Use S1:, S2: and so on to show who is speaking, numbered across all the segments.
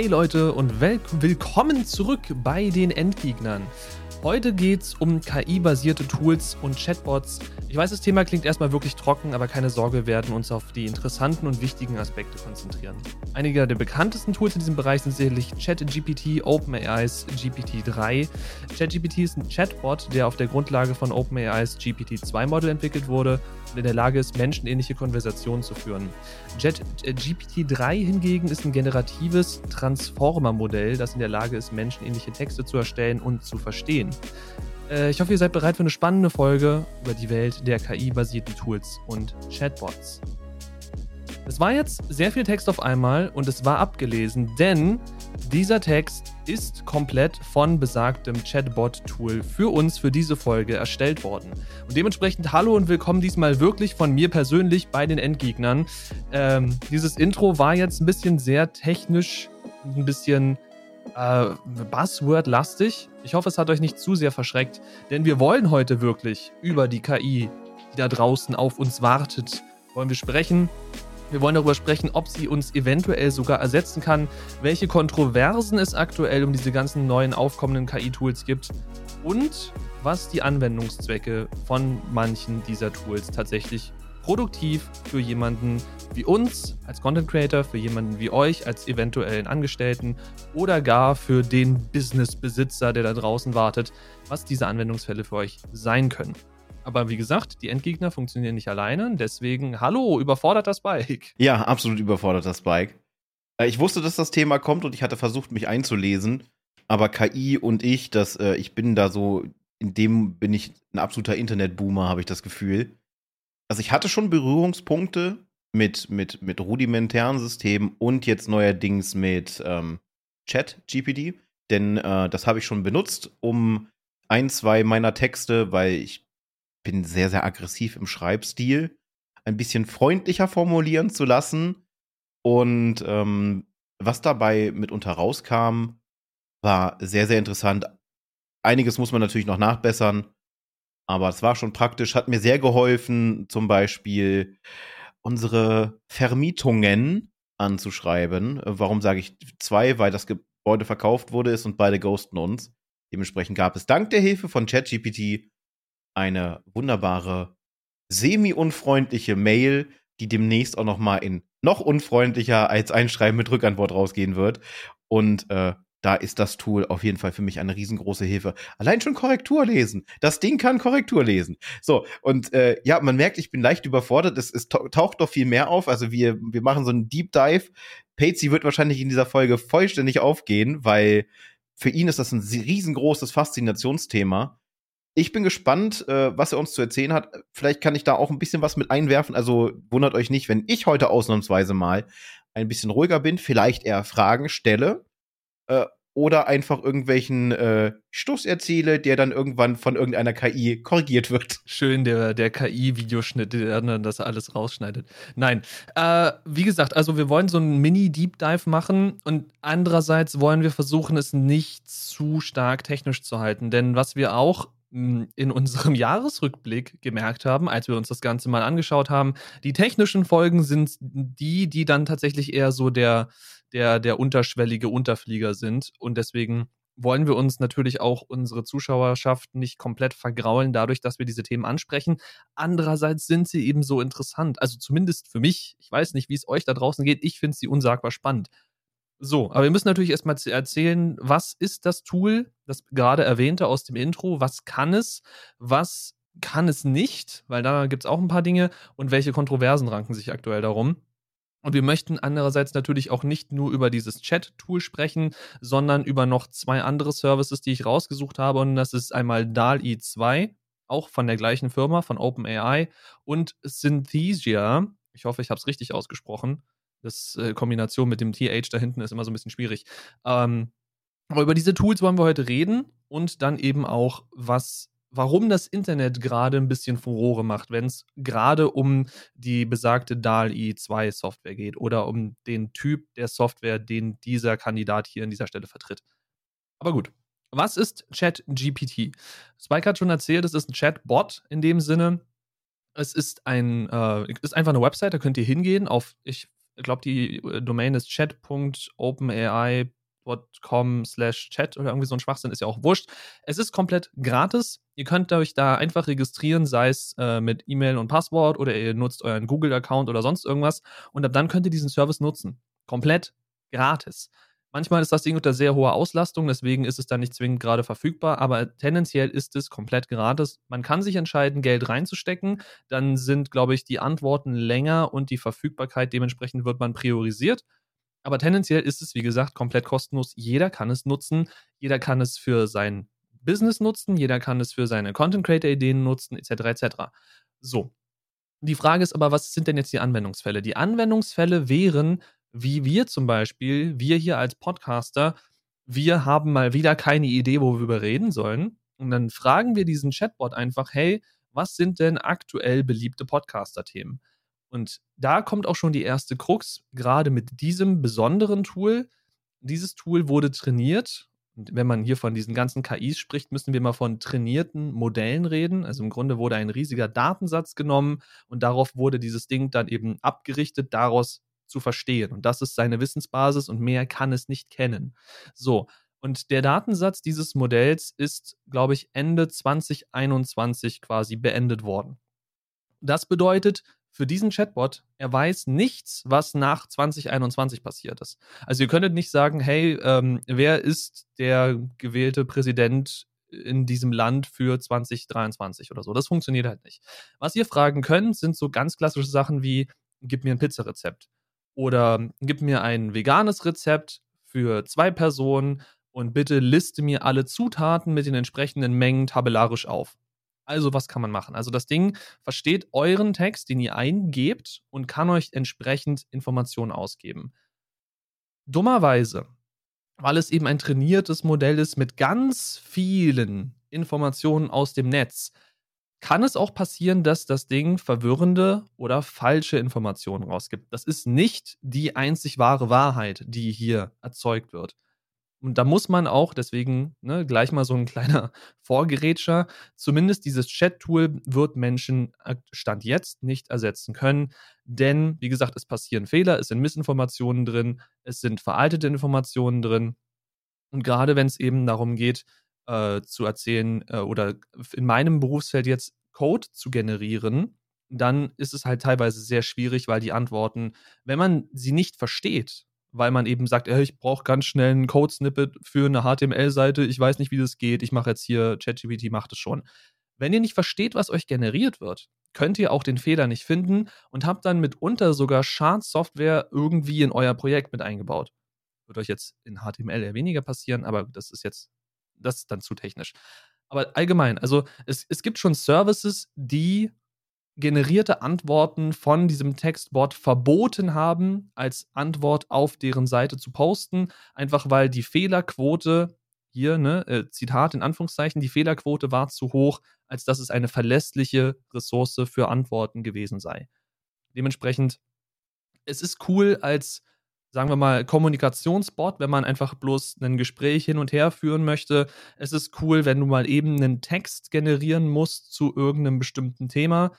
S1: Hey Leute und willkommen zurück bei den Endgegnern. Heute geht es um KI-basierte Tools und Chatbots. Ich weiß, das Thema klingt erstmal wirklich trocken, aber keine Sorge, wir werden uns auf die interessanten und wichtigen Aspekte konzentrieren. Einige der bekanntesten Tools in diesem Bereich sind sicherlich ChatGPT, OpenAIs GPT-3. ChatGPT ist ein Chatbot, der auf der Grundlage von OpenAIs GPT-2-Model entwickelt wurde in der Lage ist, menschenähnliche Konversationen zu führen. GPT-3 hingegen ist ein generatives Transformer-Modell, das in der Lage ist, menschenähnliche Texte zu erstellen und zu verstehen. Äh, ich hoffe, ihr seid bereit für eine spannende Folge über die Welt der KI-basierten Tools und Chatbots. Es war jetzt sehr viel Text auf einmal und es war abgelesen, denn dieser Text ist komplett von besagtem Chatbot-Tool für uns für diese Folge erstellt worden. Und dementsprechend hallo und willkommen diesmal wirklich von mir persönlich bei den Endgegnern. Ähm, dieses Intro war jetzt ein bisschen sehr technisch, ein bisschen äh, Buzzword-lastig. Ich hoffe, es hat euch nicht zu sehr verschreckt, denn wir wollen heute wirklich über die KI, die da draußen auf uns wartet, wollen wir sprechen. Wir wollen darüber sprechen, ob sie uns eventuell sogar ersetzen kann, welche Kontroversen es aktuell um diese ganzen neuen aufkommenden KI-Tools gibt und was die Anwendungszwecke von manchen dieser Tools tatsächlich produktiv für jemanden wie uns als Content Creator, für jemanden wie euch als eventuellen Angestellten oder gar für den Businessbesitzer, der da draußen wartet, was diese Anwendungsfälle für euch sein können. Aber wie gesagt, die Endgegner funktionieren nicht alleine, deswegen hallo, überfordert das Bike.
S2: Ja, absolut überfordert das Bike. Äh, ich wusste, dass das Thema kommt und ich hatte versucht, mich einzulesen, aber KI und ich, das, äh, ich bin da so, in dem bin ich ein absoluter Internetboomer, habe ich das Gefühl also ich hatte schon Berührungspunkte mit, mit, mit rudimentären Systemen und jetzt neuerdings mit ähm, Chat-GPT, denn äh, das habe ich schon benutzt, um ein, zwei meiner Texte, weil ich bin sehr, sehr aggressiv im Schreibstil, ein bisschen freundlicher formulieren zu lassen. Und ähm, was dabei mitunter rauskam, war sehr, sehr interessant. Einiges muss man natürlich noch nachbessern, aber es war schon praktisch, hat mir sehr geholfen, zum Beispiel unsere Vermietungen anzuschreiben. Warum sage ich zwei? Weil das Gebäude verkauft wurde ist und beide ghosten uns. Dementsprechend gab es dank der Hilfe von ChatGPT eine wunderbare, semi-unfreundliche Mail, die demnächst auch noch mal in noch unfreundlicher als Einschreiben mit Rückantwort rausgehen wird. Und äh, da ist das Tool auf jeden Fall für mich eine riesengroße Hilfe. Allein schon Korrektur lesen. Das Ding kann Korrektur lesen. So, und äh, ja, man merkt, ich bin leicht überfordert. Es, es taucht doch viel mehr auf. Also wir, wir machen so einen Deep Dive. Patsy wird wahrscheinlich in dieser Folge vollständig aufgehen, weil für ihn ist das ein riesengroßes Faszinationsthema. Ich bin gespannt, äh, was er uns zu erzählen hat. Vielleicht kann ich da auch ein bisschen was mit einwerfen. Also wundert euch nicht, wenn ich heute ausnahmsweise mal ein bisschen ruhiger bin, vielleicht eher Fragen stelle äh, oder einfach irgendwelchen äh, Stuss erzähle, der dann irgendwann von irgendeiner KI korrigiert wird.
S1: Schön, der, der KI-Videoschnitt, der dann das alles rausschneidet. Nein, äh, wie gesagt, also wir wollen so einen Mini-Deep Dive machen und andererseits wollen wir versuchen, es nicht zu stark technisch zu halten, denn was wir auch in unserem Jahresrückblick gemerkt haben, als wir uns das Ganze mal angeschaut haben, die technischen Folgen sind die, die dann tatsächlich eher so der der, der unterschwellige Unterflieger sind. Und deswegen wollen wir uns natürlich auch unsere Zuschauerschaft nicht komplett vergraulen, dadurch, dass wir diese Themen ansprechen. Andererseits sind sie eben so interessant. Also zumindest für mich. Ich weiß nicht, wie es euch da draußen geht. Ich finde sie unsagbar spannend. So, aber wir müssen natürlich erstmal erzählen, was ist das Tool, das gerade erwähnte aus dem Intro? Was kann es? Was kann es nicht? Weil da gibt es auch ein paar Dinge. Und welche Kontroversen ranken sich aktuell darum? Und wir möchten andererseits natürlich auch nicht nur über dieses Chat-Tool sprechen, sondern über noch zwei andere Services, die ich rausgesucht habe. Und das ist einmal DALI 2, auch von der gleichen Firma, von OpenAI, und Synthesia. Ich hoffe, ich habe es richtig ausgesprochen. Das äh, Kombination mit dem TH da hinten ist immer so ein bisschen schwierig. Ähm, aber über diese Tools wollen wir heute reden und dann eben auch, was warum das Internet gerade ein bisschen Furore macht, wenn es gerade um die besagte DALI 2 Software geht oder um den Typ der Software, den dieser Kandidat hier an dieser Stelle vertritt. Aber gut. Was ist ChatGPT? Spike hat schon erzählt, es ist ein Chatbot in dem Sinne. Es ist ein, äh, ist einfach eine Website, da könnt ihr hingehen auf, ich ich glaube, die äh, Domain ist chat.openai.com slash chat oder irgendwie so ein Schwachsinn, ist ja auch wurscht. Es ist komplett gratis. Ihr könnt euch da einfach registrieren, sei es äh, mit E-Mail und Passwort oder ihr nutzt euren Google-Account oder sonst irgendwas und ab dann könnt ihr diesen Service nutzen. Komplett gratis. Manchmal ist das Ding unter sehr hoher Auslastung, deswegen ist es dann nicht zwingend gerade verfügbar, aber tendenziell ist es komplett gratis. Man kann sich entscheiden, Geld reinzustecken, dann sind, glaube ich, die Antworten länger und die Verfügbarkeit dementsprechend wird man priorisiert. Aber tendenziell ist es, wie gesagt, komplett kostenlos. Jeder kann es nutzen, jeder kann es für sein Business nutzen, jeder kann es für seine Content Creator Ideen nutzen, etc. etc. So. Die Frage ist aber, was sind denn jetzt die Anwendungsfälle? Die Anwendungsfälle wären, wie wir zum Beispiel, wir hier als Podcaster, wir haben mal wieder keine Idee, worüber wir reden sollen. Und dann fragen wir diesen Chatbot einfach, hey, was sind denn aktuell beliebte Podcaster-Themen? Und da kommt auch schon die erste Krux, gerade mit diesem besonderen Tool. Dieses Tool wurde trainiert. Und wenn man hier von diesen ganzen KIs spricht, müssen wir mal von trainierten Modellen reden. Also im Grunde wurde ein riesiger Datensatz genommen und darauf wurde dieses Ding dann eben abgerichtet, daraus zu verstehen. Und das ist seine Wissensbasis und mehr kann es nicht kennen. So. Und der Datensatz dieses Modells ist, glaube ich, Ende 2021 quasi beendet worden. Das bedeutet für diesen Chatbot, er weiß nichts, was nach 2021 passiert ist. Also ihr könntet nicht sagen, hey, ähm, wer ist der gewählte Präsident in diesem Land für 2023 oder so. Das funktioniert halt nicht. Was ihr fragen könnt, sind so ganz klassische Sachen wie, gib mir ein Pizzarezept oder gib mir ein veganes Rezept für zwei Personen und bitte liste mir alle Zutaten mit den entsprechenden Mengen tabellarisch auf. Also, was kann man machen? Also, das Ding versteht euren Text, den ihr eingebt und kann euch entsprechend Informationen ausgeben. Dummerweise, weil es eben ein trainiertes Modell ist mit ganz vielen Informationen aus dem Netz, kann es auch passieren, dass das Ding verwirrende oder falsche Informationen rausgibt. Das ist nicht die einzig wahre Wahrheit, die hier erzeugt wird. Und da muss man auch, deswegen ne, gleich mal so ein kleiner Vorgerätscher, zumindest dieses Chat-Tool wird Menschen äh, Stand jetzt nicht ersetzen können. Denn, wie gesagt, es passieren Fehler, es sind Missinformationen drin, es sind veraltete Informationen drin. Und gerade wenn es eben darum geht, äh, zu erzählen äh, oder in meinem Berufsfeld jetzt Code zu generieren, dann ist es halt teilweise sehr schwierig, weil die Antworten, wenn man sie nicht versteht, weil man eben sagt, hey, ich brauche ganz schnell ein Code-Snippet für eine HTML-Seite, ich weiß nicht, wie das geht, ich mache jetzt hier, ChatGPT macht es schon. Wenn ihr nicht versteht, was euch generiert wird, könnt ihr auch den Fehler nicht finden und habt dann mitunter sogar Schadsoftware irgendwie in euer Projekt mit eingebaut. Wird euch jetzt in HTML eher weniger passieren, aber das ist jetzt das ist dann zu technisch. Aber allgemein, also es, es gibt schon Services, die generierte Antworten von diesem Textbot verboten haben, als Antwort auf deren Seite zu posten, einfach weil die Fehlerquote hier, ne, äh, Zitat in Anführungszeichen, die Fehlerquote war zu hoch, als dass es eine verlässliche Ressource für Antworten gewesen sei. Dementsprechend, es ist cool als sagen wir mal, Kommunikationsbot, wenn man einfach bloß ein Gespräch hin und her führen möchte. Es ist cool, wenn du mal eben einen Text generieren musst zu irgendeinem bestimmten Thema.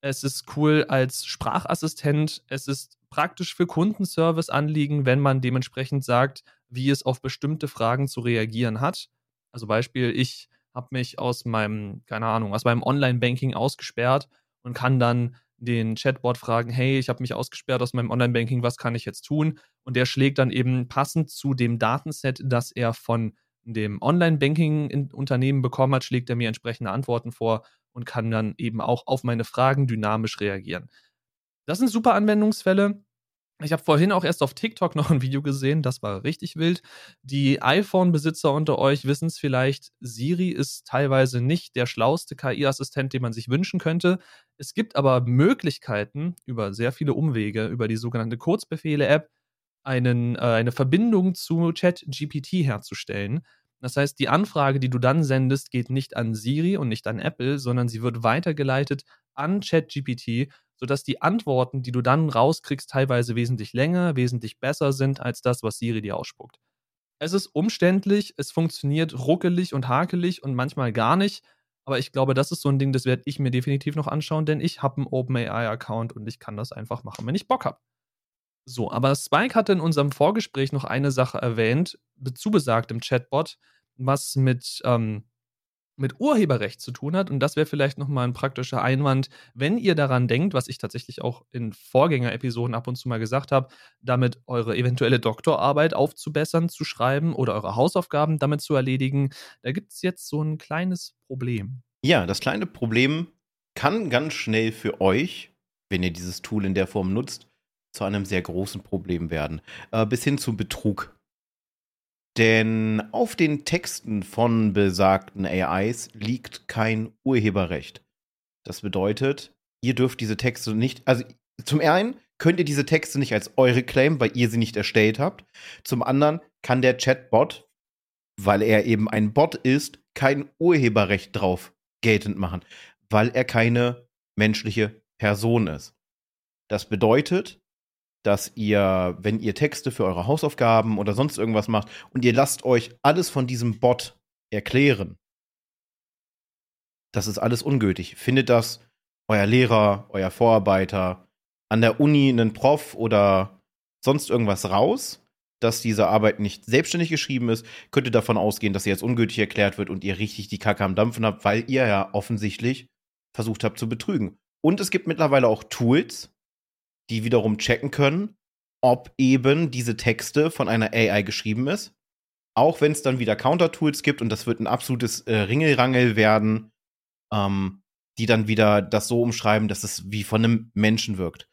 S1: Es ist cool als Sprachassistent. Es ist praktisch für Kundenservice-Anliegen, wenn man dementsprechend sagt, wie es auf bestimmte Fragen zu reagieren hat. Also Beispiel, ich habe mich aus meinem, keine Ahnung, aus meinem Online-Banking ausgesperrt und kann dann den Chatbot fragen, hey, ich habe mich ausgesperrt aus meinem Online-Banking, was kann ich jetzt tun? Und der schlägt dann eben passend zu dem Datenset, das er von dem Online-Banking-Unternehmen bekommen hat, schlägt er mir entsprechende Antworten vor und kann dann eben auch auf meine Fragen dynamisch reagieren. Das sind super Anwendungsfälle. Ich habe vorhin auch erst auf TikTok noch ein Video gesehen, das war richtig wild. Die iPhone-Besitzer unter euch wissen es vielleicht, Siri ist teilweise nicht der schlauste KI-Assistent, den man sich wünschen könnte. Es gibt aber Möglichkeiten, über sehr viele Umwege, über die sogenannte Kurzbefehle-App, einen, äh, eine Verbindung zu ChatGPT herzustellen. Das heißt, die Anfrage, die du dann sendest, geht nicht an Siri und nicht an Apple, sondern sie wird weitergeleitet an ChatGPT, sodass die Antworten, die du dann rauskriegst, teilweise wesentlich länger, wesentlich besser sind als das, was Siri dir ausspuckt. Es ist umständlich, es funktioniert ruckelig und hakelig und manchmal gar nicht, aber ich glaube, das ist so ein Ding, das werde ich mir definitiv noch anschauen, denn ich habe einen OpenAI-Account und ich kann das einfach machen, wenn ich Bock habe. So, aber Spike hatte in unserem Vorgespräch noch eine Sache erwähnt, zu besagtem Chatbot, was mit, ähm, mit Urheberrecht zu tun hat. Und das wäre vielleicht nochmal ein praktischer Einwand, wenn ihr daran denkt, was ich tatsächlich auch in Vorgängerepisoden ab und zu mal gesagt habe, damit eure eventuelle Doktorarbeit aufzubessern, zu schreiben oder eure Hausaufgaben damit zu erledigen. Da gibt es jetzt so ein kleines Problem.
S2: Ja, das kleine Problem kann ganz schnell für euch, wenn ihr dieses Tool in der Form nutzt, zu einem sehr großen Problem werden. Äh, bis hin zum Betrug. Denn auf den Texten von besagten AIs liegt kein Urheberrecht. Das bedeutet, ihr dürft diese Texte nicht, also zum einen könnt ihr diese Texte nicht als eure claimen, weil ihr sie nicht erstellt habt. Zum anderen kann der Chatbot, weil er eben ein Bot ist, kein Urheberrecht drauf geltend machen, weil er keine menschliche Person ist. Das bedeutet, dass ihr, wenn ihr Texte für eure Hausaufgaben oder sonst irgendwas macht und ihr lasst euch alles von diesem Bot erklären, das ist alles ungültig. Findet das euer Lehrer, euer Vorarbeiter, an der Uni einen Prof oder sonst irgendwas raus, dass diese Arbeit nicht selbstständig geschrieben ist, könnt ihr davon ausgehen, dass sie jetzt ungültig erklärt wird und ihr richtig die Kacke am Dampfen habt, weil ihr ja offensichtlich versucht habt zu betrügen. Und es gibt mittlerweile auch Tools, die wiederum checken können, ob eben diese Texte von einer AI geschrieben ist. Auch wenn es dann wieder Counter-Tools gibt und das wird ein absolutes äh, Ringelrangel werden, ähm, die dann wieder das so umschreiben, dass es wie von einem Menschen wirkt.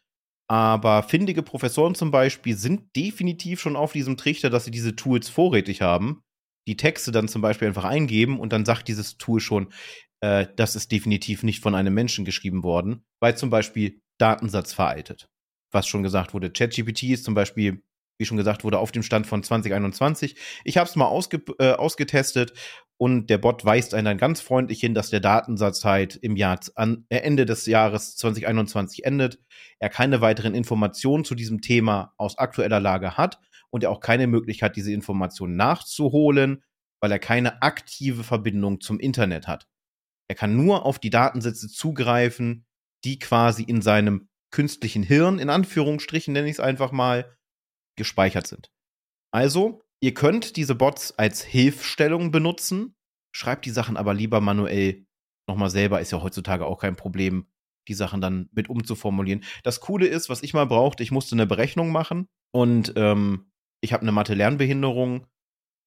S2: Aber findige Professoren zum Beispiel sind definitiv schon auf diesem Trichter, dass sie diese Tools vorrätig haben, die Texte dann zum Beispiel einfach eingeben und dann sagt dieses Tool schon, äh, das ist definitiv nicht von einem Menschen geschrieben worden, weil zum Beispiel Datensatz veraltet was schon gesagt wurde. ChatGPT ist zum Beispiel, wie schon gesagt wurde, auf dem Stand von 2021. Ich habe es mal ausge äh, ausgetestet und der Bot weist einen dann ganz freundlich hin, dass der Datensatz halt im Jahr an, äh, Ende des Jahres 2021 endet. Er keine weiteren Informationen zu diesem Thema aus aktueller Lage hat und er auch keine Möglichkeit, diese Informationen nachzuholen, weil er keine aktive Verbindung zum Internet hat. Er kann nur auf die Datensätze zugreifen, die quasi in seinem künstlichen Hirn, in Anführungsstrichen nenne ich es einfach mal, gespeichert sind. Also, ihr könnt diese Bots als Hilfstellung benutzen, schreibt die Sachen aber lieber manuell nochmal selber, ist ja heutzutage auch kein Problem, die Sachen dann mit umzuformulieren. Das Coole ist, was ich mal brauchte, ich musste eine Berechnung machen und ähm, ich habe eine Mathe-Lernbehinderung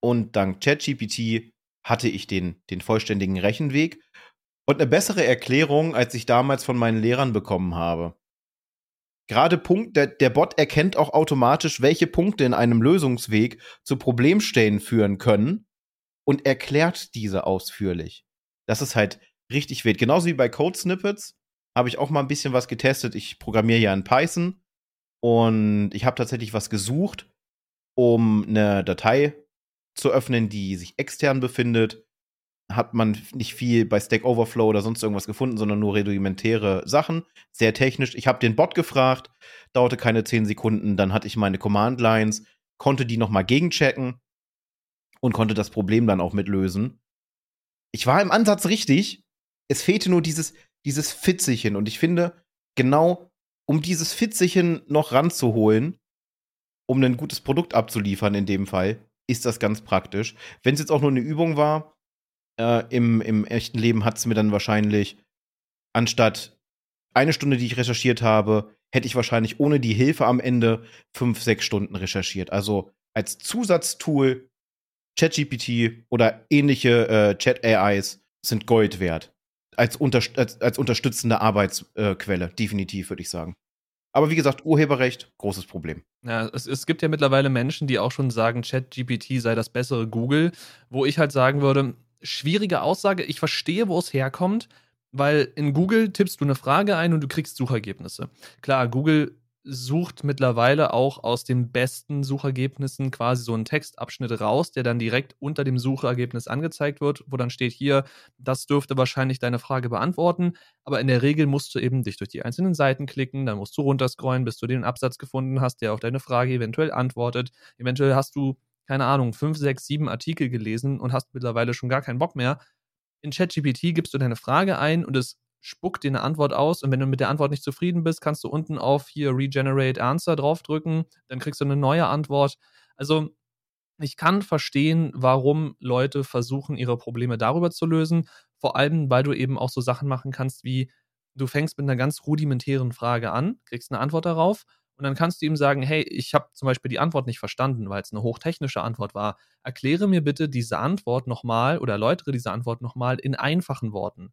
S2: und dank ChatGPT hatte ich den, den vollständigen Rechenweg und eine bessere Erklärung, als ich damals von meinen Lehrern bekommen habe gerade Punkt, der, der Bot erkennt auch automatisch, welche Punkte in einem Lösungsweg zu Problemstellen führen können und erklärt diese ausführlich. Das ist halt richtig wild. Genauso wie bei Code Snippets habe ich auch mal ein bisschen was getestet. Ich programmiere ja in Python und ich habe tatsächlich was gesucht, um eine Datei zu öffnen, die sich extern befindet hat man nicht viel bei Stack Overflow oder sonst irgendwas gefunden, sondern nur rudimentäre Sachen. Sehr technisch. Ich habe den Bot gefragt, dauerte keine 10 Sekunden, dann hatte ich meine Command Lines, konnte die nochmal gegenchecken und konnte das Problem dann auch mitlösen. Ich war im Ansatz richtig. Es fehlte nur dieses, dieses Fitzelchen. Und ich finde, genau um dieses Fitzelchen noch ranzuholen, um ein gutes Produkt abzuliefern in dem Fall, ist das ganz praktisch. Wenn es jetzt auch nur eine Übung war, äh, im, im echten Leben hat es mir dann wahrscheinlich, anstatt eine Stunde, die ich recherchiert habe, hätte ich wahrscheinlich ohne die Hilfe am Ende fünf, sechs Stunden recherchiert. Also als Zusatztool ChatGPT oder ähnliche äh, Chat-AIs sind Gold wert. Als, unterst als, als unterstützende Arbeitsquelle, äh, definitiv, würde ich sagen. Aber wie gesagt, Urheberrecht, großes Problem.
S1: Ja, es, es gibt ja mittlerweile Menschen, die auch schon sagen, ChatGPT sei das bessere Google, wo ich halt sagen würde, schwierige Aussage. Ich verstehe, wo es herkommt, weil in Google tippst du eine Frage ein und du kriegst Suchergebnisse. Klar, Google sucht mittlerweile auch aus den besten Suchergebnissen quasi so einen Textabschnitt raus, der dann direkt unter dem Suchergebnis angezeigt wird, wo dann steht hier, das dürfte wahrscheinlich deine Frage beantworten, aber in der Regel musst du eben dich durch die einzelnen Seiten klicken, dann musst du runterscrollen, bis du den Absatz gefunden hast, der auf deine Frage eventuell antwortet. Eventuell hast du keine Ahnung, fünf, sechs, sieben Artikel gelesen und hast mittlerweile schon gar keinen Bock mehr. In ChatGPT gibst du deine Frage ein und es spuckt dir eine Antwort aus und wenn du mit der Antwort nicht zufrieden bist, kannst du unten auf hier Regenerate Answer draufdrücken, dann kriegst du eine neue Antwort. Also ich kann verstehen, warum Leute versuchen, ihre Probleme darüber zu lösen. Vor allem, weil du eben auch so Sachen machen kannst wie, du fängst mit einer ganz rudimentären Frage an, kriegst eine Antwort darauf und dann kannst du ihm sagen, hey, ich habe zum Beispiel die Antwort nicht verstanden, weil es eine hochtechnische Antwort war. Erkläre mir bitte diese Antwort nochmal oder erläutere diese Antwort nochmal in einfachen Worten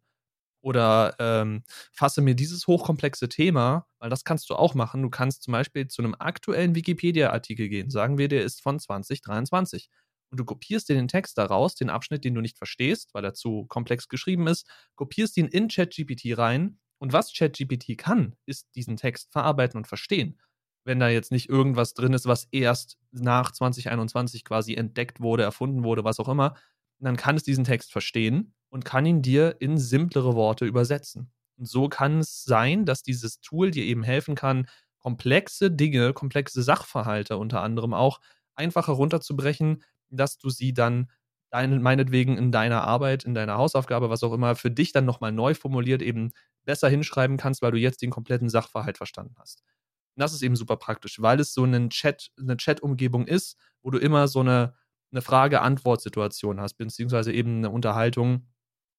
S1: oder ähm, fasse mir dieses hochkomplexe Thema, weil das kannst du auch machen. Du kannst zum Beispiel zu einem aktuellen Wikipedia-Artikel gehen. Sagen wir, der ist von 2023. Und du kopierst dir den Text daraus, den Abschnitt, den du nicht verstehst, weil er zu komplex geschrieben ist, kopierst ihn in ChatGPT rein. Und was ChatGPT kann, ist diesen Text verarbeiten und verstehen. Wenn da jetzt nicht irgendwas drin ist, was erst nach 2021 quasi entdeckt wurde, erfunden wurde, was auch immer, dann kann es diesen Text verstehen und kann ihn dir in simplere Worte übersetzen. Und so kann es sein, dass dieses Tool dir eben helfen kann, komplexe Dinge, komplexe Sachverhalte unter anderem auch einfach herunterzubrechen, dass du sie dann dein, meinetwegen in deiner Arbeit, in deiner Hausaufgabe, was auch immer, für dich dann nochmal neu formuliert eben besser hinschreiben kannst, weil du jetzt den kompletten Sachverhalt verstanden hast. Und das ist eben super praktisch, weil es so einen Chat, eine Chat-Umgebung ist, wo du immer so eine, eine Frage-Antwort-Situation hast, beziehungsweise eben eine Unterhaltung,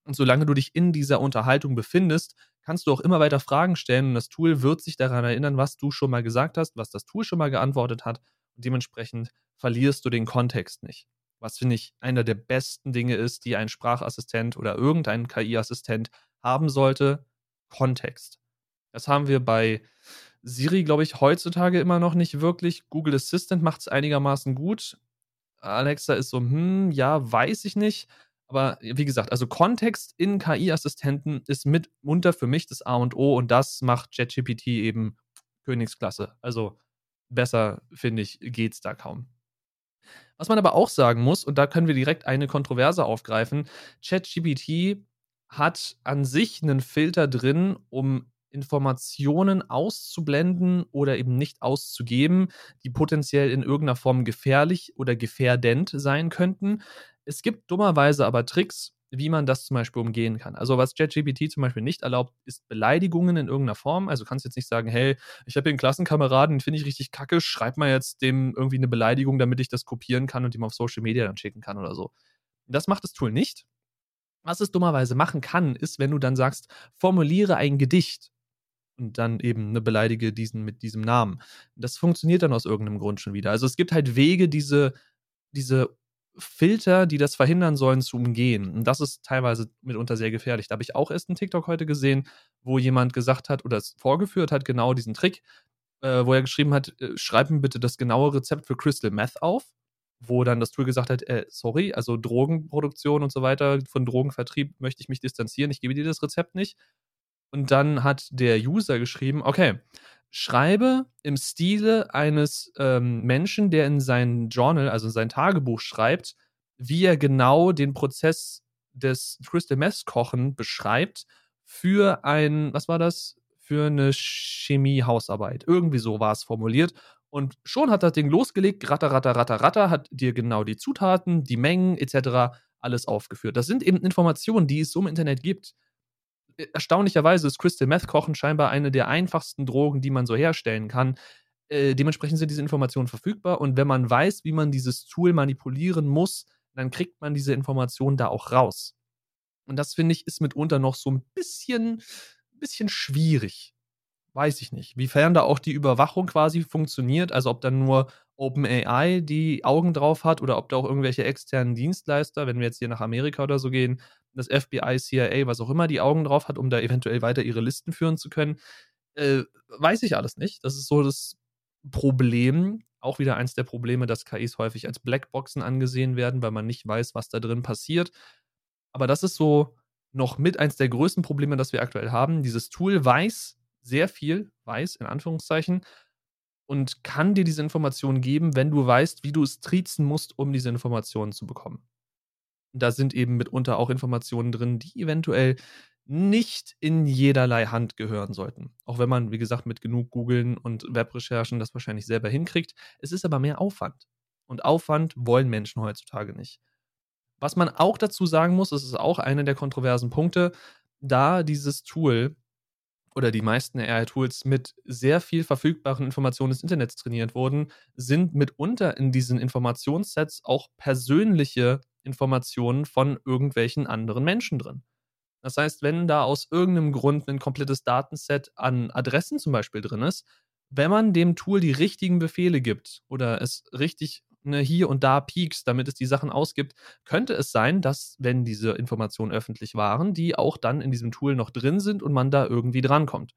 S1: und solange du dich in dieser Unterhaltung befindest, kannst du auch immer weiter Fragen stellen und das Tool wird sich daran erinnern, was du schon mal gesagt hast, was das Tool schon mal geantwortet hat und dementsprechend verlierst du den Kontext nicht. Was finde ich einer der besten Dinge ist, die ein Sprachassistent oder irgendein KI-Assistent haben sollte, Kontext. Das haben wir bei Siri, glaube ich, heutzutage immer noch nicht wirklich. Google Assistant macht es einigermaßen gut. Alexa ist so, hm, ja, weiß ich nicht. Aber wie gesagt, also Kontext in KI-Assistenten ist mitunter für mich das A und O und das macht ChatGPT eben Königsklasse. Also besser, finde ich, geht's da kaum. Was man aber auch sagen muss, und da können wir direkt eine Kontroverse aufgreifen, ChatGPT hat an sich einen Filter drin, um Informationen auszublenden oder eben nicht auszugeben, die potenziell in irgendeiner Form gefährlich oder gefährdend sein könnten. Es gibt dummerweise aber Tricks, wie man das zum Beispiel umgehen kann. Also was ChatGPT zum Beispiel nicht erlaubt, ist Beleidigungen in irgendeiner Form. Also du kannst jetzt nicht sagen, hey, ich habe hier einen Klassenkameraden, den finde ich richtig kacke, schreib mal jetzt dem irgendwie eine Beleidigung, damit ich das kopieren kann und ihm auf Social Media dann schicken kann oder so. Das macht das Tool nicht. Was es dummerweise machen kann, ist, wenn du dann sagst, formuliere ein Gedicht und dann eben eine beleidige diesen mit diesem Namen. Das funktioniert dann aus irgendeinem Grund schon wieder. Also es gibt halt Wege, diese, diese Filter, die das verhindern sollen, zu umgehen. Und das ist teilweise mitunter sehr gefährlich. Da habe ich auch erst einen TikTok heute gesehen, wo jemand gesagt hat oder es vorgeführt hat, genau diesen Trick, äh, wo er geschrieben hat, äh, schreib mir bitte das genaue Rezept für Crystal Meth auf, wo dann das Tool gesagt hat, äh, sorry, also Drogenproduktion und so weiter, von Drogenvertrieb möchte ich mich distanzieren, ich gebe dir das Rezept nicht. Und dann hat der User geschrieben, okay, schreibe im Stile eines ähm, Menschen, der in sein Journal, also in sein Tagebuch schreibt, wie er genau den Prozess des Crystal Mess Kochen beschreibt für ein, was war das? Für eine Chemie-Hausarbeit. Irgendwie so war es formuliert. Und schon hat das Ding losgelegt, ratter, ratter, ratter, ratter, hat dir genau die Zutaten, die Mengen etc. alles aufgeführt. Das sind eben Informationen, die es so im Internet gibt erstaunlicherweise ist Crystal Meth Kochen scheinbar eine der einfachsten Drogen, die man so herstellen kann. Äh, dementsprechend sind diese Informationen verfügbar und wenn man weiß, wie man dieses Tool manipulieren muss, dann kriegt man diese Informationen da auch raus. Und das finde ich ist mitunter noch so ein bisschen, bisschen schwierig. Weiß ich nicht. Wiefern da auch die Überwachung quasi funktioniert, also ob dann nur OpenAI die Augen drauf hat oder ob da auch irgendwelche externen Dienstleister, wenn wir jetzt hier nach Amerika oder so gehen, das FBI, CIA, was auch immer, die Augen drauf hat, um da eventuell weiter ihre Listen führen zu können. Äh, weiß ich alles nicht. Das ist so das Problem. Auch wieder eins der Probleme, dass KIs häufig als Blackboxen angesehen werden, weil man nicht weiß, was da drin passiert. Aber das ist so noch mit eins der größten Probleme, das wir aktuell haben. Dieses Tool weiß sehr viel, weiß in Anführungszeichen, und kann dir diese Informationen geben, wenn du weißt, wie du es triezen musst, um diese Informationen zu bekommen da sind eben mitunter auch Informationen drin, die eventuell nicht in jederlei Hand gehören sollten. Auch wenn man, wie gesagt, mit genug Googeln und Webrecherchen das wahrscheinlich selber hinkriegt. Es ist aber mehr Aufwand. Und Aufwand wollen Menschen heutzutage nicht. Was man auch dazu sagen muss, das ist auch einer der kontroversen Punkte, da dieses Tool oder die meisten AI-Tools mit sehr viel verfügbaren Informationen des Internets trainiert wurden, sind mitunter in diesen Informationssets auch persönliche Informationen von irgendwelchen anderen Menschen drin. Das heißt, wenn da aus irgendeinem Grund ein komplettes Datenset an Adressen zum Beispiel drin ist, wenn man dem Tool die richtigen Befehle gibt oder es richtig ne, hier und da piekst, damit es die Sachen ausgibt, könnte es sein, dass, wenn diese Informationen öffentlich waren, die auch dann in diesem Tool noch drin sind und man da irgendwie drankommt.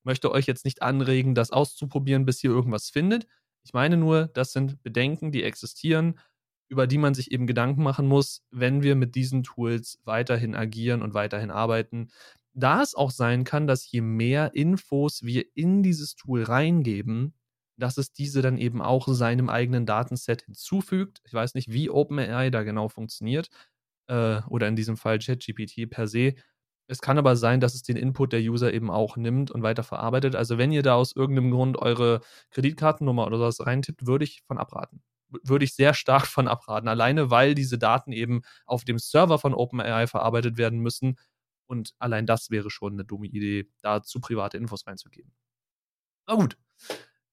S1: Ich möchte euch jetzt nicht anregen, das auszuprobieren, bis ihr irgendwas findet. Ich meine nur, das sind Bedenken, die existieren über die man sich eben Gedanken machen muss, wenn wir mit diesen Tools weiterhin agieren und weiterhin arbeiten. Da es auch sein kann, dass je mehr Infos wir in dieses Tool reingeben, dass es diese dann eben auch seinem eigenen Datenset hinzufügt. Ich weiß nicht, wie OpenAI da genau funktioniert äh, oder in diesem Fall ChatGPT per se. Es kann aber sein, dass es den Input der User eben auch nimmt und weiter verarbeitet. Also wenn ihr da aus irgendeinem Grund eure Kreditkartennummer oder sowas reintippt, würde ich von abraten würde ich sehr stark von abraten. Alleine, weil diese Daten eben auf dem Server von OpenAI verarbeitet werden müssen. Und allein das wäre schon eine dumme Idee, da zu private Infos reinzugeben. Na gut.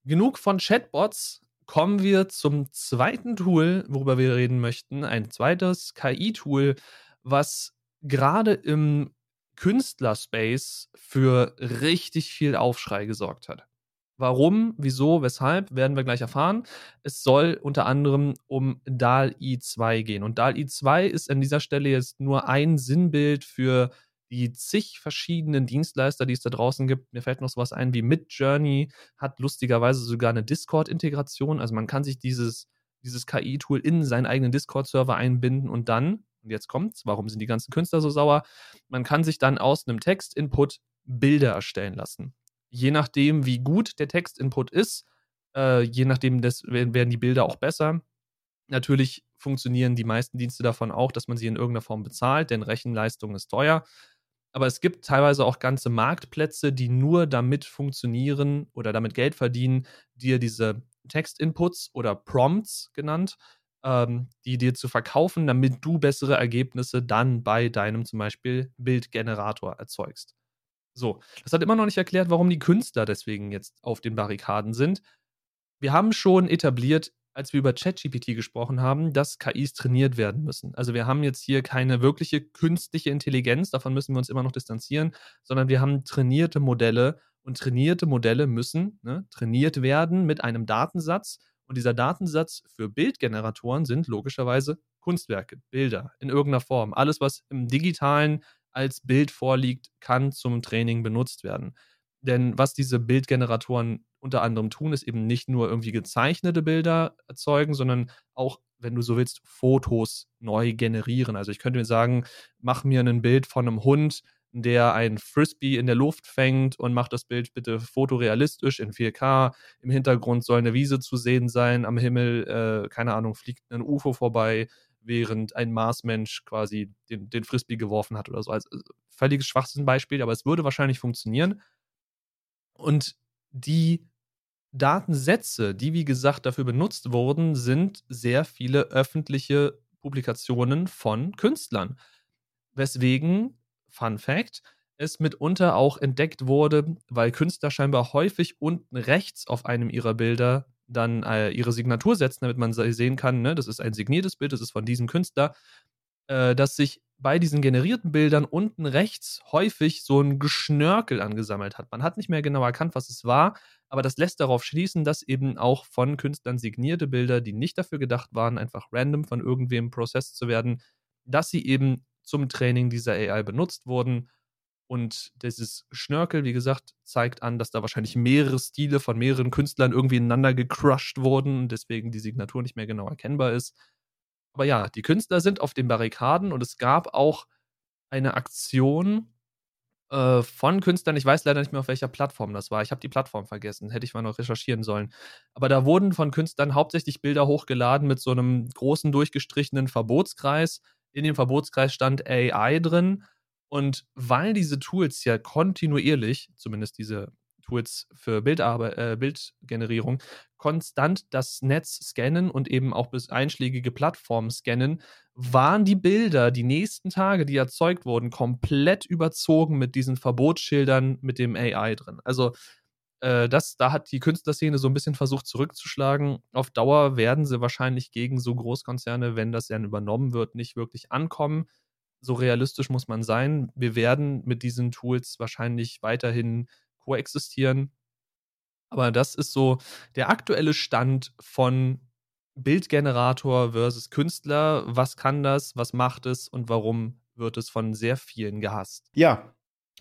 S1: Genug von Chatbots. Kommen wir zum zweiten Tool, worüber wir reden möchten. Ein zweites KI-Tool, was gerade im Künstlerspace für richtig viel Aufschrei gesorgt hat. Warum, wieso, weshalb, werden wir gleich erfahren. Es soll unter anderem um DAL-I 2 gehen. Und DAL-I 2 ist an dieser Stelle jetzt nur ein Sinnbild für die zig verschiedenen Dienstleister, die es da draußen gibt. Mir fällt noch sowas ein wie Midjourney, hat lustigerweise sogar eine Discord-Integration. Also man kann sich dieses, dieses KI-Tool in seinen eigenen Discord-Server einbinden und dann, und jetzt kommt's, warum sind die ganzen Künstler so sauer? Man kann sich dann aus einem Text-Input Bilder erstellen lassen je nachdem, wie gut der Textinput ist, äh, je nachdem das, werden die Bilder auch besser. Natürlich funktionieren die meisten Dienste davon auch, dass man sie in irgendeiner Form bezahlt, denn Rechenleistung ist teuer. Aber es gibt teilweise auch ganze Marktplätze, die nur damit funktionieren oder damit Geld verdienen, dir diese Textinputs oder Prompts genannt, ähm, die dir zu verkaufen, damit du bessere Ergebnisse dann bei deinem zum Beispiel Bildgenerator erzeugst. So, das hat immer noch nicht erklärt, warum die Künstler deswegen jetzt auf den Barrikaden sind. Wir haben schon etabliert, als wir über ChatGPT gesprochen haben, dass KIs trainiert werden müssen. Also wir haben jetzt hier keine wirkliche künstliche Intelligenz, davon müssen wir uns immer noch distanzieren, sondern wir haben trainierte Modelle und trainierte Modelle müssen ne, trainiert werden mit einem Datensatz. Und dieser Datensatz für Bildgeneratoren sind logischerweise Kunstwerke, Bilder in irgendeiner Form. Alles, was im digitalen als Bild vorliegt, kann zum Training benutzt werden. Denn was diese Bildgeneratoren unter anderem tun, ist eben nicht nur irgendwie gezeichnete Bilder erzeugen, sondern auch, wenn du so willst, Fotos neu generieren. Also ich könnte mir sagen, mach mir ein Bild von einem Hund, der ein Frisbee in der Luft fängt und macht das Bild bitte fotorealistisch in 4K. Im Hintergrund soll eine Wiese zu sehen sein, am Himmel, äh, keine Ahnung, fliegt ein UFO vorbei während ein Marsmensch quasi den, den Frisbee geworfen hat oder so. Also völliges Schwachsinnbeispiel, aber es würde wahrscheinlich funktionieren. Und die Datensätze, die wie gesagt dafür benutzt wurden, sind sehr viele öffentliche Publikationen von Künstlern. Weswegen, Fun Fact, es mitunter auch entdeckt wurde, weil Künstler scheinbar häufig unten rechts auf einem ihrer Bilder dann äh, ihre Signatur setzen, damit man sehen kann, ne, das ist ein signiertes Bild, das ist von diesem Künstler, äh, dass sich bei diesen generierten Bildern unten rechts häufig so ein Geschnörkel angesammelt hat. Man hat nicht mehr genau erkannt, was es war, aber das lässt darauf schließen, dass eben auch von Künstlern signierte Bilder, die nicht dafür gedacht waren, einfach random von irgendwem processed zu werden, dass sie eben zum Training dieser AI benutzt wurden und dieses Schnörkel, wie gesagt, zeigt an, dass da wahrscheinlich mehrere Stile von mehreren Künstlern irgendwie ineinander gecrushed wurden und deswegen die Signatur nicht mehr genau erkennbar ist. Aber ja, die Künstler sind auf den Barrikaden und es gab auch eine Aktion äh, von Künstlern. Ich weiß leider nicht mehr, auf welcher Plattform das war. Ich habe die Plattform vergessen. Hätte ich mal noch recherchieren sollen. Aber da wurden von Künstlern hauptsächlich Bilder hochgeladen mit so einem großen durchgestrichenen Verbotskreis. In dem Verbotskreis stand AI drin und weil diese Tools ja kontinuierlich, zumindest diese Tools für Bildarbeit, äh, Bildgenerierung, konstant das Netz scannen und eben auch bis einschlägige Plattformen scannen, waren die Bilder die nächsten Tage, die erzeugt wurden, komplett überzogen mit diesen Verbotsschildern mit dem AI drin. Also äh, das, da hat die Künstlerszene so ein bisschen versucht zurückzuschlagen. Auf Dauer werden sie wahrscheinlich gegen so Großkonzerne, wenn das dann übernommen wird, nicht wirklich ankommen. So realistisch muss man sein. Wir werden mit diesen Tools wahrscheinlich weiterhin koexistieren. Aber das ist so der aktuelle Stand von Bildgenerator versus Künstler. Was kann das? Was macht es? Und warum wird es von sehr vielen gehasst?
S2: Ja,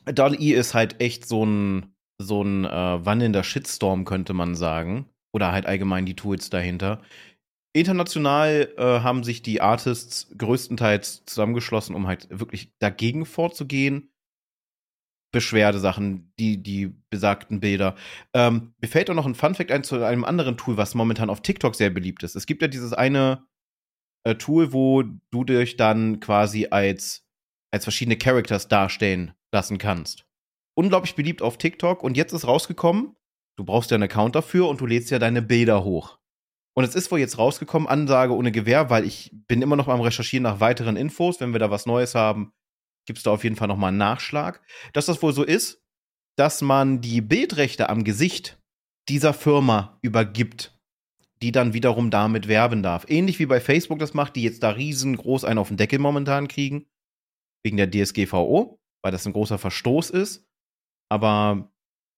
S2: DALL-E ist halt echt so ein, so ein äh, wandelnder Shitstorm, könnte man sagen. Oder halt allgemein die Tools dahinter. International äh, haben sich die Artists größtenteils zusammengeschlossen, um halt wirklich dagegen vorzugehen. Beschwerdesachen, die, die besagten Bilder. Ähm, mir fällt auch noch ein Funfact ein zu einem anderen Tool, was momentan auf TikTok sehr beliebt ist. Es gibt ja dieses eine äh, Tool, wo du dich dann quasi als, als verschiedene Characters darstellen lassen kannst. Unglaublich beliebt auf TikTok und jetzt ist rausgekommen, du brauchst ja einen Account dafür und du lädst ja deine Bilder hoch. Und es ist wohl jetzt rausgekommen, Ansage ohne Gewehr, weil ich bin immer noch am Recherchieren nach weiteren Infos. Wenn wir da was Neues haben, gibt es da auf jeden Fall nochmal einen Nachschlag, dass das wohl so ist, dass man die Bildrechte am Gesicht dieser Firma übergibt, die dann wiederum damit werben darf. Ähnlich wie bei Facebook das macht, die jetzt da riesengroß einen auf den Deckel momentan kriegen, wegen der DSGVO, weil das ein großer Verstoß ist. Aber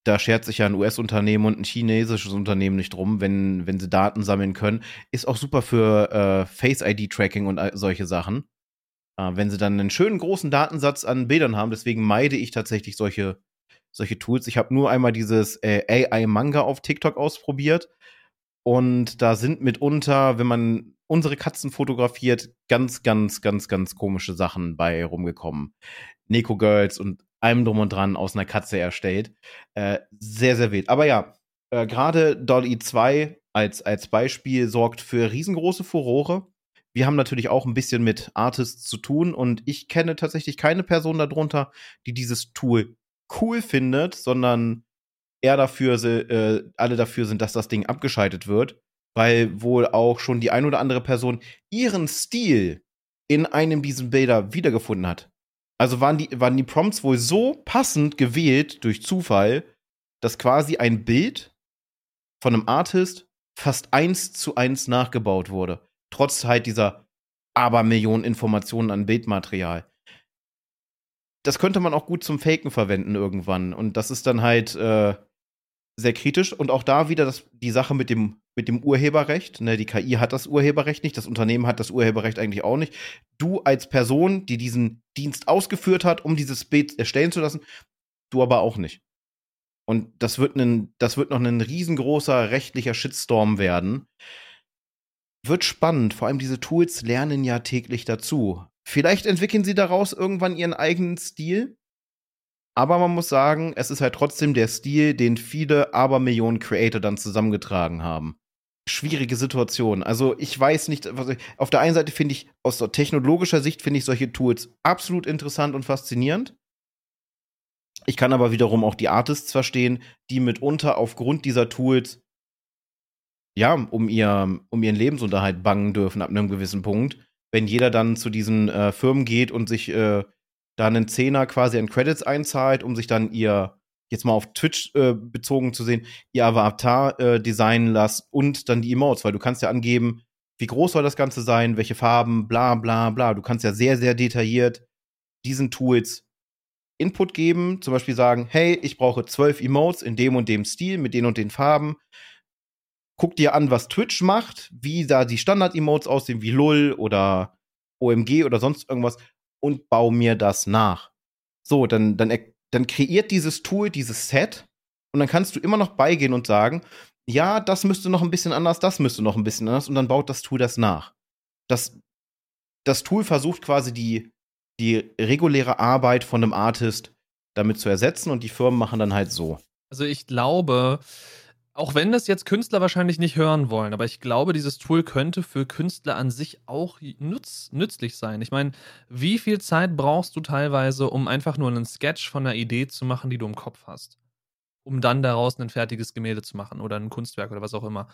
S2: da schert sich ja ein US-Unternehmen und ein chinesisches Unternehmen nicht drum, wenn, wenn sie Daten sammeln können. Ist auch super für äh, Face-ID-Tracking und solche Sachen. Äh, wenn sie dann einen schönen großen Datensatz an Bildern haben, deswegen meide ich tatsächlich solche, solche Tools. Ich habe nur einmal dieses äh, AI-Manga auf TikTok ausprobiert. Und da sind mitunter, wenn man unsere Katzen fotografiert, ganz, ganz, ganz, ganz komische Sachen bei rumgekommen. Neko Girls und allem drum und dran aus einer Katze erstellt. Äh, sehr, sehr wild. Aber ja, äh, gerade Dolly 2 als, als Beispiel sorgt für riesengroße Furore. Wir haben natürlich auch ein bisschen mit Artists zu tun und ich kenne tatsächlich keine Person darunter, die dieses Tool cool findet, sondern eher dafür, äh, alle dafür sind, dass das Ding abgeschaltet wird, weil wohl auch schon die ein oder andere Person ihren Stil in einem dieser Bilder wiedergefunden hat. Also waren die, waren die Prompts wohl so passend gewählt durch Zufall, dass quasi ein Bild von einem Artist fast eins zu eins nachgebaut wurde trotz halt dieser Abermillionen Informationen an Bildmaterial. Das könnte man auch gut zum Faken verwenden irgendwann. Und das ist dann halt äh, sehr kritisch. Und auch da wieder das, die Sache mit dem, mit dem Urheberrecht. Ne, die KI hat das Urheberrecht nicht, das Unternehmen hat das Urheberrecht eigentlich auch nicht. Du als Person, die diesen Dienst ausgeführt hat, um dieses Bild erstellen zu lassen, du aber auch nicht. Und das wird, ein, das wird noch ein riesengroßer rechtlicher Shitstorm werden wird spannend. Vor allem diese Tools lernen ja täglich dazu. Vielleicht entwickeln sie daraus irgendwann ihren eigenen Stil. Aber man muss sagen, es ist halt trotzdem der Stil, den viele Abermillionen Creator dann zusammengetragen haben. Schwierige Situation. Also ich weiß nicht, ich, auf der einen Seite finde ich, aus technologischer Sicht finde ich solche Tools absolut interessant und faszinierend. Ich kann aber wiederum auch die Artists verstehen, die mitunter aufgrund dieser Tools ja, um, ihr, um ihren Lebensunterhalt bangen dürfen ab einem gewissen Punkt. Wenn jeder dann zu diesen äh, Firmen geht und sich äh, da einen Zehner quasi an Credits einzahlt, um sich dann ihr, jetzt mal auf Twitch äh, bezogen zu sehen, ihr Avatar äh, designen lässt und dann die Emotes, weil du kannst ja angeben, wie groß soll das Ganze sein, welche Farben, bla bla bla. Du kannst ja sehr, sehr detailliert diesen Tools Input geben, zum Beispiel sagen, hey, ich brauche zwölf Emotes in dem und dem Stil mit den und den Farben guck dir an, was Twitch macht, wie da die Standard-Emotes aussehen, wie LUL oder OMG oder sonst irgendwas und bau mir das nach. So, dann, dann, dann kreiert dieses Tool dieses Set und dann kannst du immer noch beigehen und sagen, ja, das müsste noch ein bisschen anders, das müsste noch ein bisschen anders und dann baut das Tool das nach. Das, das Tool versucht quasi die, die reguläre Arbeit von einem Artist damit zu ersetzen und die Firmen machen dann halt so.
S1: Also ich glaube, auch wenn das jetzt Künstler wahrscheinlich nicht hören wollen, aber ich glaube, dieses Tool könnte für Künstler an sich auch nütz, nützlich sein. Ich meine, wie viel Zeit brauchst du teilweise, um einfach nur einen Sketch von einer Idee zu machen, die du im Kopf hast? um dann daraus ein fertiges Gemälde zu machen oder ein Kunstwerk oder was auch immer.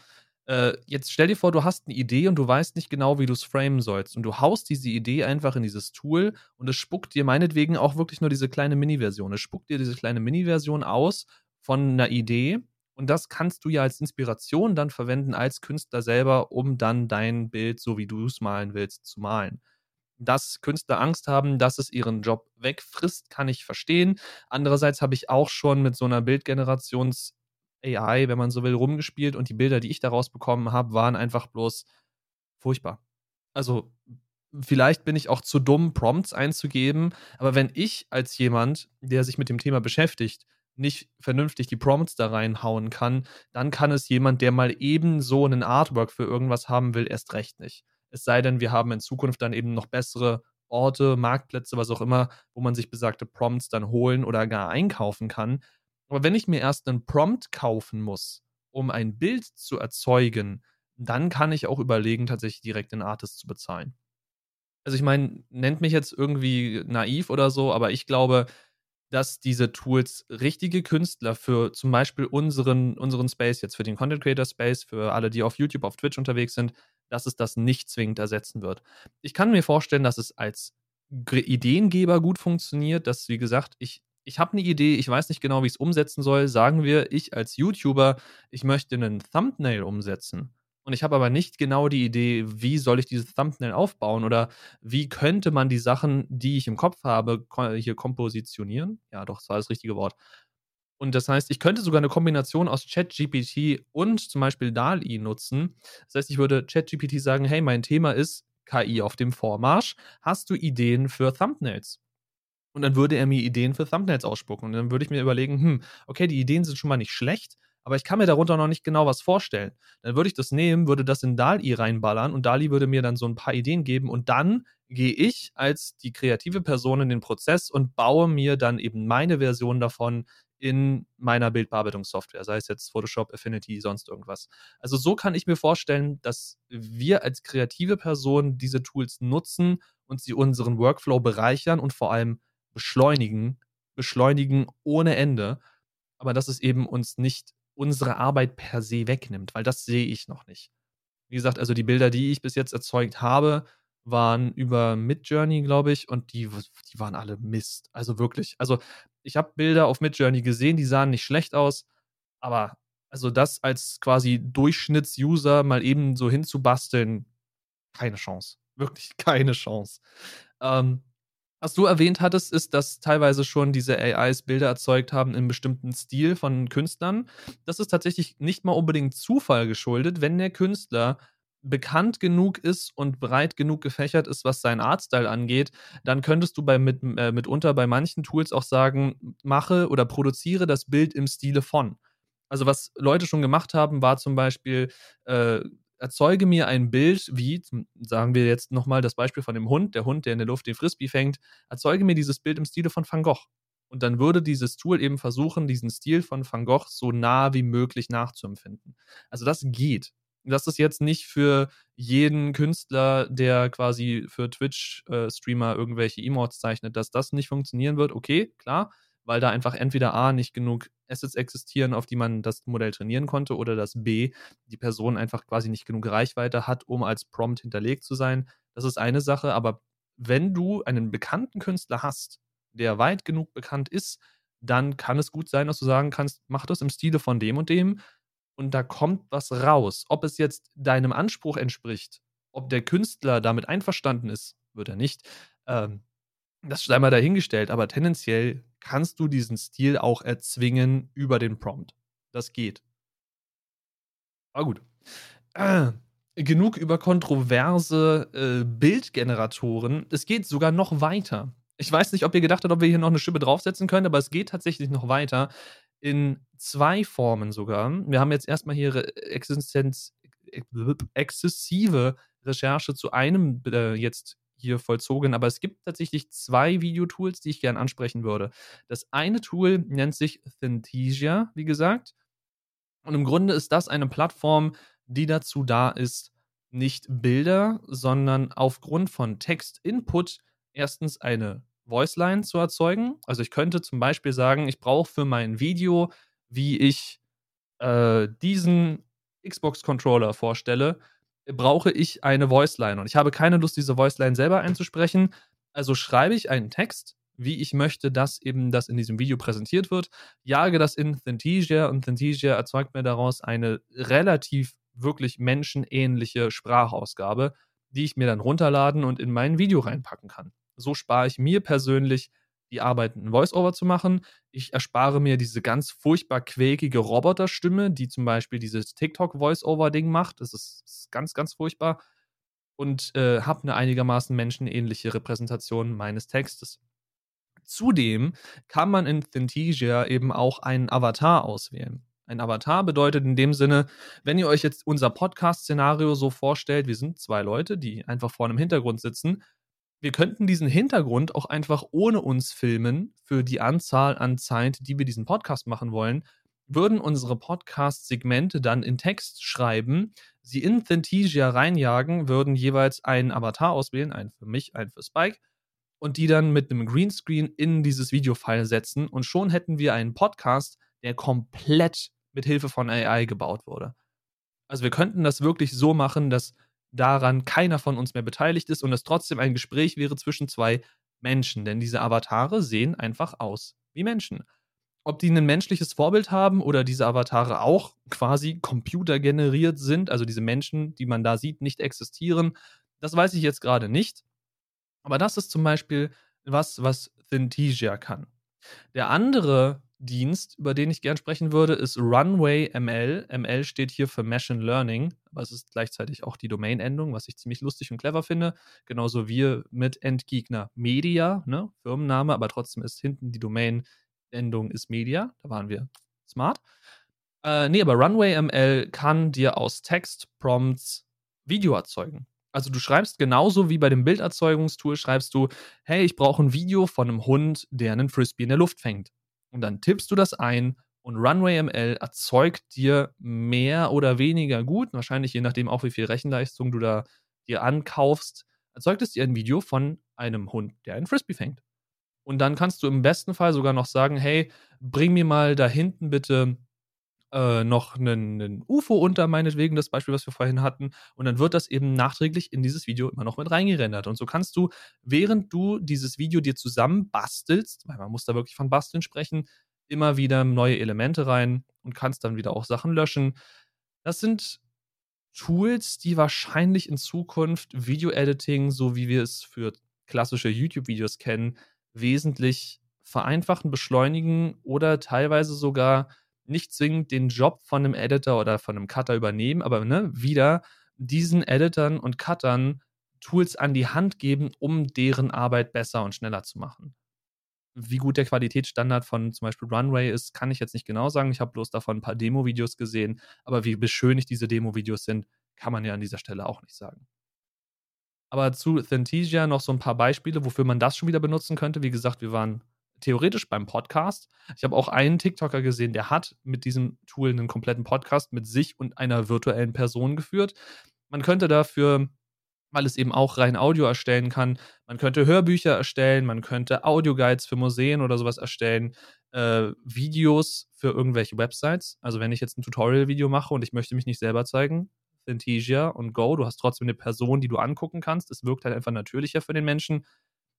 S1: Äh, jetzt stell dir vor, du hast eine Idee und du weißt nicht genau, wie du es framen sollst. Und du haust diese Idee einfach in dieses Tool und es spuckt dir meinetwegen auch wirklich nur diese kleine Mini-Version. Es spuckt dir diese kleine Mini-Version aus von einer Idee. Und das kannst du ja als Inspiration dann verwenden als Künstler selber, um dann dein Bild, so wie du es malen willst, zu malen. Dass Künstler Angst haben, dass es ihren Job wegfrisst, kann ich verstehen. Andererseits habe ich auch schon mit so einer Bildgenerations- AI, wenn man so will, rumgespielt und die Bilder, die ich daraus bekommen habe, waren einfach bloß furchtbar. Also vielleicht bin ich auch zu dumm, Prompts einzugeben, aber wenn ich als jemand, der sich mit dem Thema beschäftigt, nicht vernünftig die Prompts da reinhauen kann, dann kann es jemand, der mal eben so einen Artwork für irgendwas haben will, erst recht nicht. Es sei denn, wir haben in Zukunft dann eben noch bessere Orte, Marktplätze, was auch immer, wo man sich besagte Prompts dann holen oder gar einkaufen kann. Aber wenn ich mir erst einen Prompt kaufen muss, um ein Bild zu erzeugen, dann kann ich auch überlegen, tatsächlich direkt den Artist zu bezahlen. Also ich meine, nennt mich jetzt irgendwie naiv oder so, aber ich glaube, dass diese Tools richtige Künstler für zum Beispiel unseren, unseren Space, jetzt für den Content Creator Space, für alle, die auf YouTube, auf Twitch unterwegs sind, dass es das nicht zwingend ersetzen wird. Ich kann mir vorstellen, dass es als Ideengeber gut funktioniert, dass, wie gesagt, ich ich habe eine Idee, ich weiß nicht genau, wie ich es umsetzen soll. Sagen wir, ich als YouTuber, ich möchte einen Thumbnail umsetzen. Und ich habe aber nicht genau die Idee, wie soll ich dieses Thumbnail aufbauen oder wie könnte man die Sachen, die ich im Kopf habe, hier kompositionieren. Ja, doch, das war das richtige Wort. Und das heißt, ich könnte sogar eine Kombination aus ChatGPT und zum Beispiel DALI nutzen. Das heißt, ich würde ChatGPT sagen, hey, mein Thema ist KI auf dem Vormarsch. Hast du Ideen für Thumbnails? Und dann würde er mir Ideen für Thumbnails ausspucken. Und dann würde ich mir überlegen, hm, okay, die Ideen sind schon mal nicht schlecht, aber ich kann mir darunter noch nicht genau was vorstellen. Dann würde ich das nehmen, würde das in DALI reinballern und DALI würde mir dann so ein paar Ideen geben und dann gehe ich als die kreative Person in den Prozess und baue mir dann eben meine Version davon in meiner Bildbearbeitungssoftware, sei es jetzt Photoshop, Affinity, sonst irgendwas. Also so kann ich mir vorstellen, dass wir als kreative Person diese Tools nutzen und sie unseren Workflow bereichern und vor allem beschleunigen, beschleunigen ohne Ende, aber dass es eben uns nicht unsere Arbeit per se wegnimmt, weil das sehe ich noch nicht. Wie gesagt, also die Bilder, die ich bis jetzt erzeugt habe, waren über Midjourney, glaube ich, und die, die waren alle Mist. Also wirklich. Also ich habe Bilder auf Midjourney gesehen, die sahen nicht schlecht aus, aber also das als quasi Durchschnittsuser mal eben so hinzubasteln, keine Chance. Wirklich keine Chance. Ähm, was du erwähnt hattest, ist, dass teilweise schon diese AIs Bilder erzeugt haben in bestimmten Stil von Künstlern. Das ist tatsächlich nicht mal unbedingt Zufall geschuldet, wenn der Künstler bekannt genug ist und breit genug gefächert ist, was seinen Artstyle angeht, dann könntest du bei, mit, äh, mitunter bei manchen Tools auch sagen, mache oder produziere das Bild im Stile von. Also was Leute schon gemacht haben, war zum Beispiel äh, erzeuge mir ein Bild, wie, sagen wir jetzt nochmal das Beispiel von dem Hund, der Hund, der in der Luft den Frisbee fängt, erzeuge mir dieses Bild im Stile von Van Gogh. Und dann würde dieses Tool eben versuchen, diesen Stil von Van Gogh so nah wie möglich nachzuempfinden. Also das geht. Das ist jetzt nicht für jeden Künstler, der quasi für Twitch-Streamer irgendwelche Emotes zeichnet, dass das nicht funktionieren wird. Okay, klar weil da einfach entweder A, nicht genug Assets existieren, auf die man das Modell trainieren konnte, oder dass B, die Person einfach quasi nicht genug Reichweite hat, um als Prompt hinterlegt zu sein. Das ist eine Sache, aber wenn du einen bekannten Künstler hast, der weit genug bekannt ist, dann kann es gut sein, dass du sagen kannst, mach das im Stile von dem und dem und da kommt was raus. Ob es jetzt deinem Anspruch entspricht, ob der Künstler damit einverstanden ist, wird er nicht, ähm, das sei mal dahingestellt, aber tendenziell kannst du diesen Stil auch erzwingen über den Prompt. Das geht. Aber gut. Äh, genug über kontroverse äh, Bildgeneratoren. Es geht sogar noch weiter. Ich weiß nicht, ob ihr gedacht habt, ob wir hier noch eine Schippe draufsetzen können, aber es geht tatsächlich noch weiter. In zwei Formen sogar. Wir haben jetzt erstmal hier Existenz, exzessive Recherche zu einem äh, jetzt hier vollzogen, aber es gibt tatsächlich zwei Videotools, die ich gerne ansprechen würde. Das eine Tool nennt sich Synthesia, wie gesagt. Und im Grunde ist das eine Plattform, die dazu da ist, nicht Bilder, sondern aufgrund von Text-Input erstens eine Voiceline zu erzeugen. Also ich könnte zum Beispiel sagen, ich brauche für mein Video wie ich äh, diesen Xbox-Controller vorstelle, brauche ich eine Voiceline. Und ich habe keine Lust, diese Voiceline selber einzusprechen. Also schreibe ich einen Text, wie ich möchte, dass eben das in diesem Video präsentiert wird, jage das in Synthesia und Synthesia erzeugt mir daraus eine relativ wirklich menschenähnliche Sprachausgabe, die ich mir dann runterladen und in mein Video reinpacken kann. So spare ich mir persönlich die Arbeit, ein Voiceover zu machen. Ich erspare mir diese ganz furchtbar quäkige Roboterstimme, die zum Beispiel dieses TikTok-Voiceover-Ding macht. Das ist, ist, ganz, ganz furchtbar. Und äh, habe eine einigermaßen menschenähnliche Repräsentation meines Textes. Zudem kann man in Synthesia eben auch einen Avatar auswählen. Ein Avatar bedeutet in dem Sinne, wenn ihr euch jetzt unser Podcast-Szenario so vorstellt, wir sind zwei Leute, die einfach vor einem Hintergrund sitzen. Wir könnten diesen Hintergrund auch einfach ohne uns filmen für die Anzahl an Zeit, die wir diesen Podcast machen wollen, würden unsere Podcast-Segmente dann in Text schreiben, sie in Synthesia reinjagen, würden jeweils einen Avatar auswählen, einen für mich, einen für Spike, und die dann mit einem Greenscreen in dieses Videofile setzen und schon hätten wir einen Podcast, der komplett mit Hilfe von AI gebaut wurde. Also wir könnten das wirklich so machen, dass daran keiner von uns mehr beteiligt ist und es trotzdem ein Gespräch wäre zwischen zwei Menschen, denn diese Avatare sehen einfach aus wie Menschen. Ob die ein menschliches Vorbild haben oder diese Avatare auch quasi computergeneriert sind, also diese Menschen, die man da sieht, nicht existieren, das weiß ich jetzt gerade nicht. Aber das ist zum Beispiel was, was Synthesia kann. Der andere Dienst, über den ich gern sprechen würde, ist Runway ML. ML steht hier für Machine Learning, aber es ist gleichzeitig auch die Domain-Endung, was ich ziemlich lustig und clever finde. Genauso wie mit Endgegner Media, ne? Firmenname, aber trotzdem ist hinten die Domain-Endung ist Media. Da waren wir smart. Äh, nee, aber Runway ML kann dir aus Text-Prompts Video erzeugen. Also du schreibst genauso wie bei dem Bilderzeugungstool, schreibst du, hey, ich brauche ein Video von einem Hund, der einen Frisbee in der Luft fängt. Und dann tippst du das ein und Runway ML erzeugt dir mehr oder weniger gut, wahrscheinlich je nachdem auch wie viel Rechenleistung du da dir ankaufst, erzeugt es dir ein Video von einem Hund, der einen Frisbee fängt. Und dann kannst du im besten Fall sogar noch sagen, hey, bring mir mal da hinten bitte äh, noch einen, UFO unter, meinetwegen, das Beispiel, was wir vorhin hatten. Und dann wird das eben nachträglich in dieses Video immer noch mit reingerendert. Und so kannst du, während du dieses Video dir zusammen bastelst, weil man muss da wirklich von basteln sprechen, immer wieder neue Elemente rein und kannst dann wieder auch Sachen löschen. Das sind Tools, die wahrscheinlich in Zukunft Video-Editing, so wie wir es für klassische YouTube-Videos kennen, wesentlich vereinfachen, beschleunigen oder teilweise sogar nicht zwingend den Job von einem Editor oder von einem Cutter übernehmen, aber ne, wieder diesen Editern und Cuttern Tools an die Hand geben, um deren Arbeit besser und schneller zu machen. Wie gut der Qualitätsstandard von zum Beispiel Runway ist, kann ich jetzt nicht genau sagen. Ich habe bloß davon ein paar Demo-Videos gesehen, aber wie beschönigt diese Demo-Videos sind, kann man ja an dieser Stelle auch nicht sagen. Aber zu Synthesia noch so ein paar Beispiele, wofür man das schon wieder benutzen könnte. Wie gesagt, wir waren theoretisch beim Podcast. Ich habe auch einen TikToker gesehen, der hat mit diesem Tool einen kompletten Podcast mit sich und einer virtuellen Person geführt. Man könnte dafür, weil es eben auch rein Audio erstellen kann, man könnte Hörbücher erstellen, man könnte Audioguides für Museen oder sowas erstellen, äh, Videos für irgendwelche Websites. Also wenn ich jetzt ein Tutorial-Video mache und ich möchte mich nicht selber zeigen, Synthesia und Go, du hast trotzdem eine Person, die du angucken kannst. Es wirkt halt einfach natürlicher für den Menschen.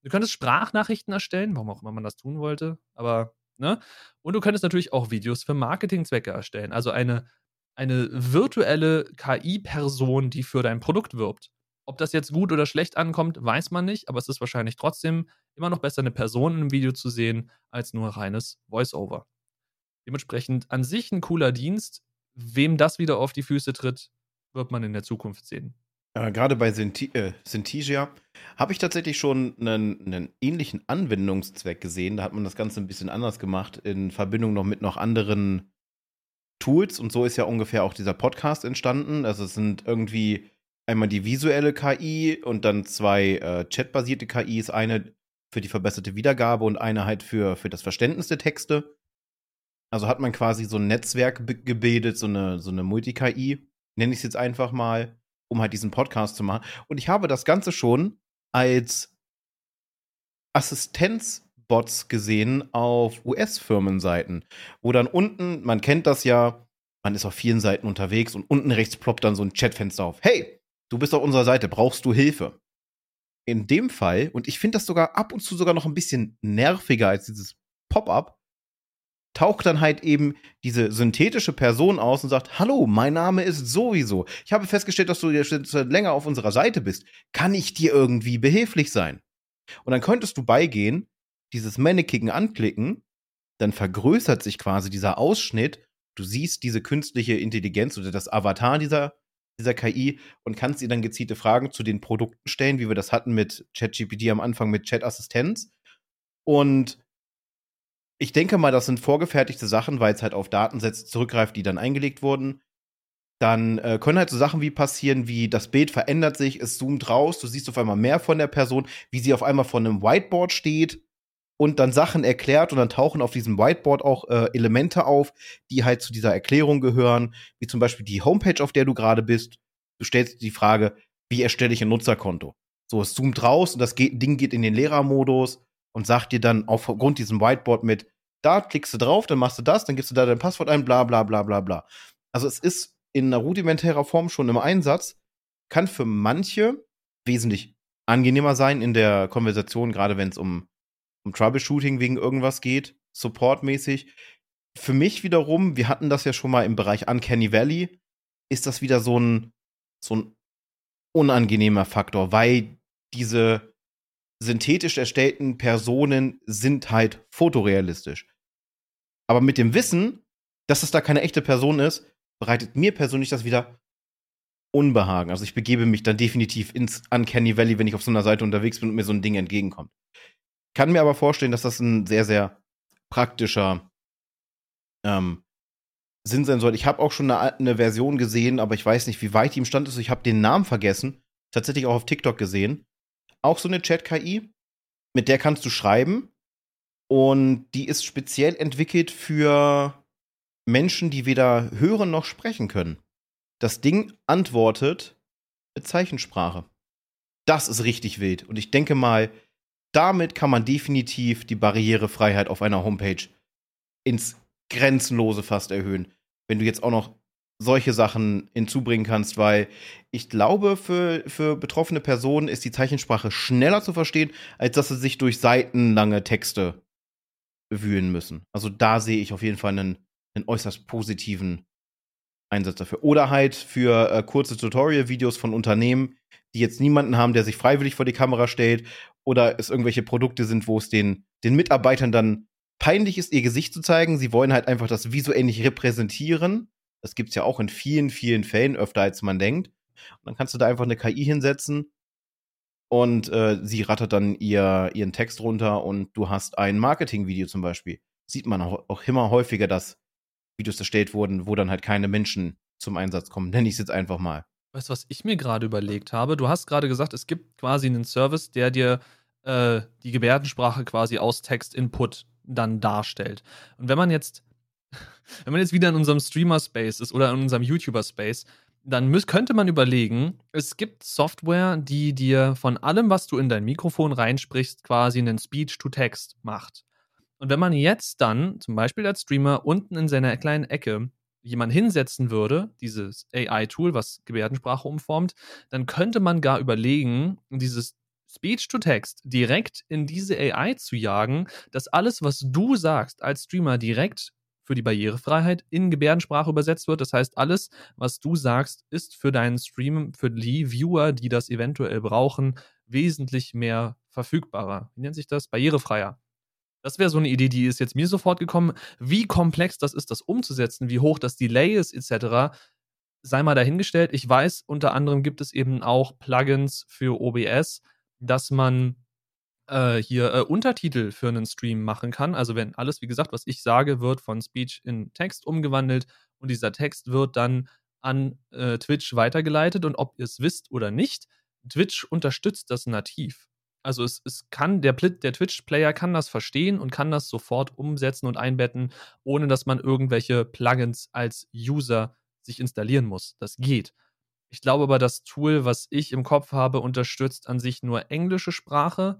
S1: Du könntest Sprachnachrichten erstellen, warum auch immer man das tun wollte, aber, ne? Und du könntest natürlich auch Videos für Marketingzwecke erstellen. Also eine, eine virtuelle KI-Person, die für dein Produkt wirbt. Ob das jetzt gut oder schlecht ankommt, weiß man nicht, aber es ist wahrscheinlich trotzdem immer noch besser, eine Person in einem Video zu sehen, als nur reines Voice-Over. Dementsprechend an sich ein cooler Dienst. Wem das wieder auf die Füße tritt, wird man in der Zukunft sehen.
S2: Äh, Gerade bei Synthi äh, Synthesia habe ich tatsächlich schon einen, einen, ähnlichen Anwendungszweck gesehen. Da hat man das Ganze ein bisschen anders gemacht, in Verbindung noch mit noch anderen Tools. Und so ist ja ungefähr auch dieser Podcast entstanden. Also es sind irgendwie einmal die visuelle KI und dann zwei äh, chatbasierte KIs. Eine für die verbesserte Wiedergabe und eine halt für, für das Verständnis der Texte. Also hat man quasi so ein Netzwerk gebildet, so eine, so eine Multi-KI, nenne ich es jetzt einfach mal um halt diesen Podcast zu machen. Und ich habe das Ganze schon als Assistenz Bots gesehen auf US-Firmenseiten, wo dann unten, man kennt das ja, man ist auf vielen Seiten unterwegs und unten rechts ploppt dann so ein Chatfenster auf. Hey, du bist auf unserer Seite, brauchst du Hilfe? In dem Fall, und ich finde das sogar ab und zu sogar noch ein bisschen nerviger als dieses Pop-up, taucht dann halt eben diese synthetische Person aus und sagt, hallo, mein Name ist sowieso. Ich habe festgestellt, dass du jetzt länger auf unserer Seite bist. Kann ich dir irgendwie behilflich sein? Und dann könntest du beigehen, dieses Mannequin anklicken, dann vergrößert sich quasi dieser Ausschnitt. Du siehst diese künstliche Intelligenz oder das Avatar dieser, dieser KI und kannst ihr dann gezielte Fragen zu den Produkten stellen, wie wir das hatten mit ChatGPT am Anfang mit Chat-Assistenz. Und ich denke mal, das sind vorgefertigte Sachen, weil es halt auf Datensätze zurückgreift, die dann eingelegt wurden. Dann äh, können halt so Sachen wie passieren, wie das Bild verändert sich, es zoomt raus, du siehst auf einmal mehr von der Person, wie sie auf einmal vor einem Whiteboard steht und dann Sachen erklärt und dann tauchen auf diesem Whiteboard auch äh, Elemente auf, die halt zu dieser Erklärung gehören, wie zum Beispiel die Homepage, auf der du gerade bist. Du stellst die Frage, wie erstelle ich ein Nutzerkonto? So, es zoomt raus und das Ding geht in den Lehrermodus und sagt dir dann aufgrund diesem Whiteboard mit, da klickst du drauf, dann machst du das, dann gibst du da dein Passwort ein, bla bla bla bla bla. Also es ist in einer rudimentärer Form schon im Einsatz, kann für manche wesentlich angenehmer sein in der Konversation, gerade wenn es um, um Troubleshooting wegen irgendwas geht, supportmäßig. Für mich wiederum, wir hatten das ja schon mal im Bereich Uncanny Valley, ist das wieder so ein, so ein unangenehmer Faktor, weil diese synthetisch erstellten Personen sind halt fotorealistisch. Aber mit dem Wissen, dass es da keine echte Person ist, bereitet mir persönlich das wieder Unbehagen. Also ich begebe mich dann definitiv ins Uncanny Valley, wenn ich auf so einer Seite unterwegs bin und mir so ein Ding entgegenkommt. Kann mir aber vorstellen, dass das ein sehr, sehr praktischer ähm, Sinn sein soll. Ich habe auch schon eine, eine, Version gesehen, aber ich weiß nicht, wie weit die im Stand ist. Ich habe den Namen vergessen. Tatsächlich auch auf TikTok gesehen. Auch so eine Chat-KI. Mit der kannst du schreiben und die ist speziell entwickelt für Menschen, die weder hören noch sprechen können. Das Ding antwortet mit Zeichensprache. Das ist richtig wild. Und ich denke mal, damit kann man definitiv die Barrierefreiheit auf einer Homepage ins Grenzenlose fast erhöhen. Wenn du jetzt auch noch solche Sachen hinzubringen kannst, weil ich glaube, für, für betroffene Personen ist die Zeichensprache schneller zu verstehen, als dass sie sich durch seitenlange Texte wühlen müssen. Also da sehe ich auf jeden Fall einen, einen äußerst positiven Einsatz dafür. Oder halt für äh, kurze Tutorial-Videos von Unternehmen, die jetzt niemanden haben, der sich freiwillig vor die Kamera stellt oder es irgendwelche Produkte sind, wo es den, den Mitarbeitern dann peinlich ist, ihr Gesicht zu zeigen. Sie wollen halt einfach das visuell nicht repräsentieren. Das gibt es ja auch in vielen, vielen Fällen, öfter als man denkt. Und dann kannst du da einfach eine KI hinsetzen und äh, sie rattert dann ihr, ihren Text runter und du hast ein Marketing-Video zum Beispiel. Sieht man auch, auch, immer häufiger, dass Videos erstellt wurden, wo dann halt keine Menschen zum Einsatz kommen. Nenne ich es jetzt einfach mal.
S1: Weißt du, was ich mir gerade überlegt habe? Du hast gerade gesagt, es gibt quasi einen Service, der dir äh, die Gebärdensprache quasi aus Text-Input dann darstellt. Und wenn man jetzt, wenn man jetzt wieder in unserem Streamer-Space ist oder in unserem YouTuber-Space, dann müß, könnte man überlegen, es gibt Software, die dir von allem, was du in dein Mikrofon reinsprichst, quasi einen Speech-to-Text macht. Und wenn man jetzt dann, zum Beispiel als Streamer, unten in seiner kleinen Ecke jemand hinsetzen würde, dieses AI-Tool, was Gebärdensprache umformt, dann könnte man gar überlegen, dieses Speech-to-Text direkt in diese AI zu jagen, dass alles, was du sagst als Streamer direkt für die Barrierefreiheit in Gebärdensprache übersetzt wird. Das heißt, alles, was du sagst, ist für deinen Stream, für die Viewer, die das eventuell brauchen, wesentlich mehr verfügbarer. Wie nennt sich das? Barrierefreier. Das wäre so eine Idee, die ist jetzt mir sofort gekommen. Wie komplex das ist, das umzusetzen, wie hoch das Delay ist, etc., sei mal dahingestellt. Ich weiß, unter anderem gibt es eben auch Plugins für OBS, dass man äh, hier äh, Untertitel für einen Stream machen kann. Also wenn alles, wie gesagt, was ich sage, wird von Speech in Text umgewandelt und dieser Text wird dann an äh, Twitch weitergeleitet und ob ihr es wisst oder nicht, Twitch unterstützt das nativ. Also es, es kann, der, der Twitch-Player kann das verstehen und kann das sofort umsetzen und einbetten, ohne dass man irgendwelche Plugins als User sich installieren muss. Das geht. Ich glaube aber, das Tool, was ich im Kopf habe, unterstützt an sich nur englische Sprache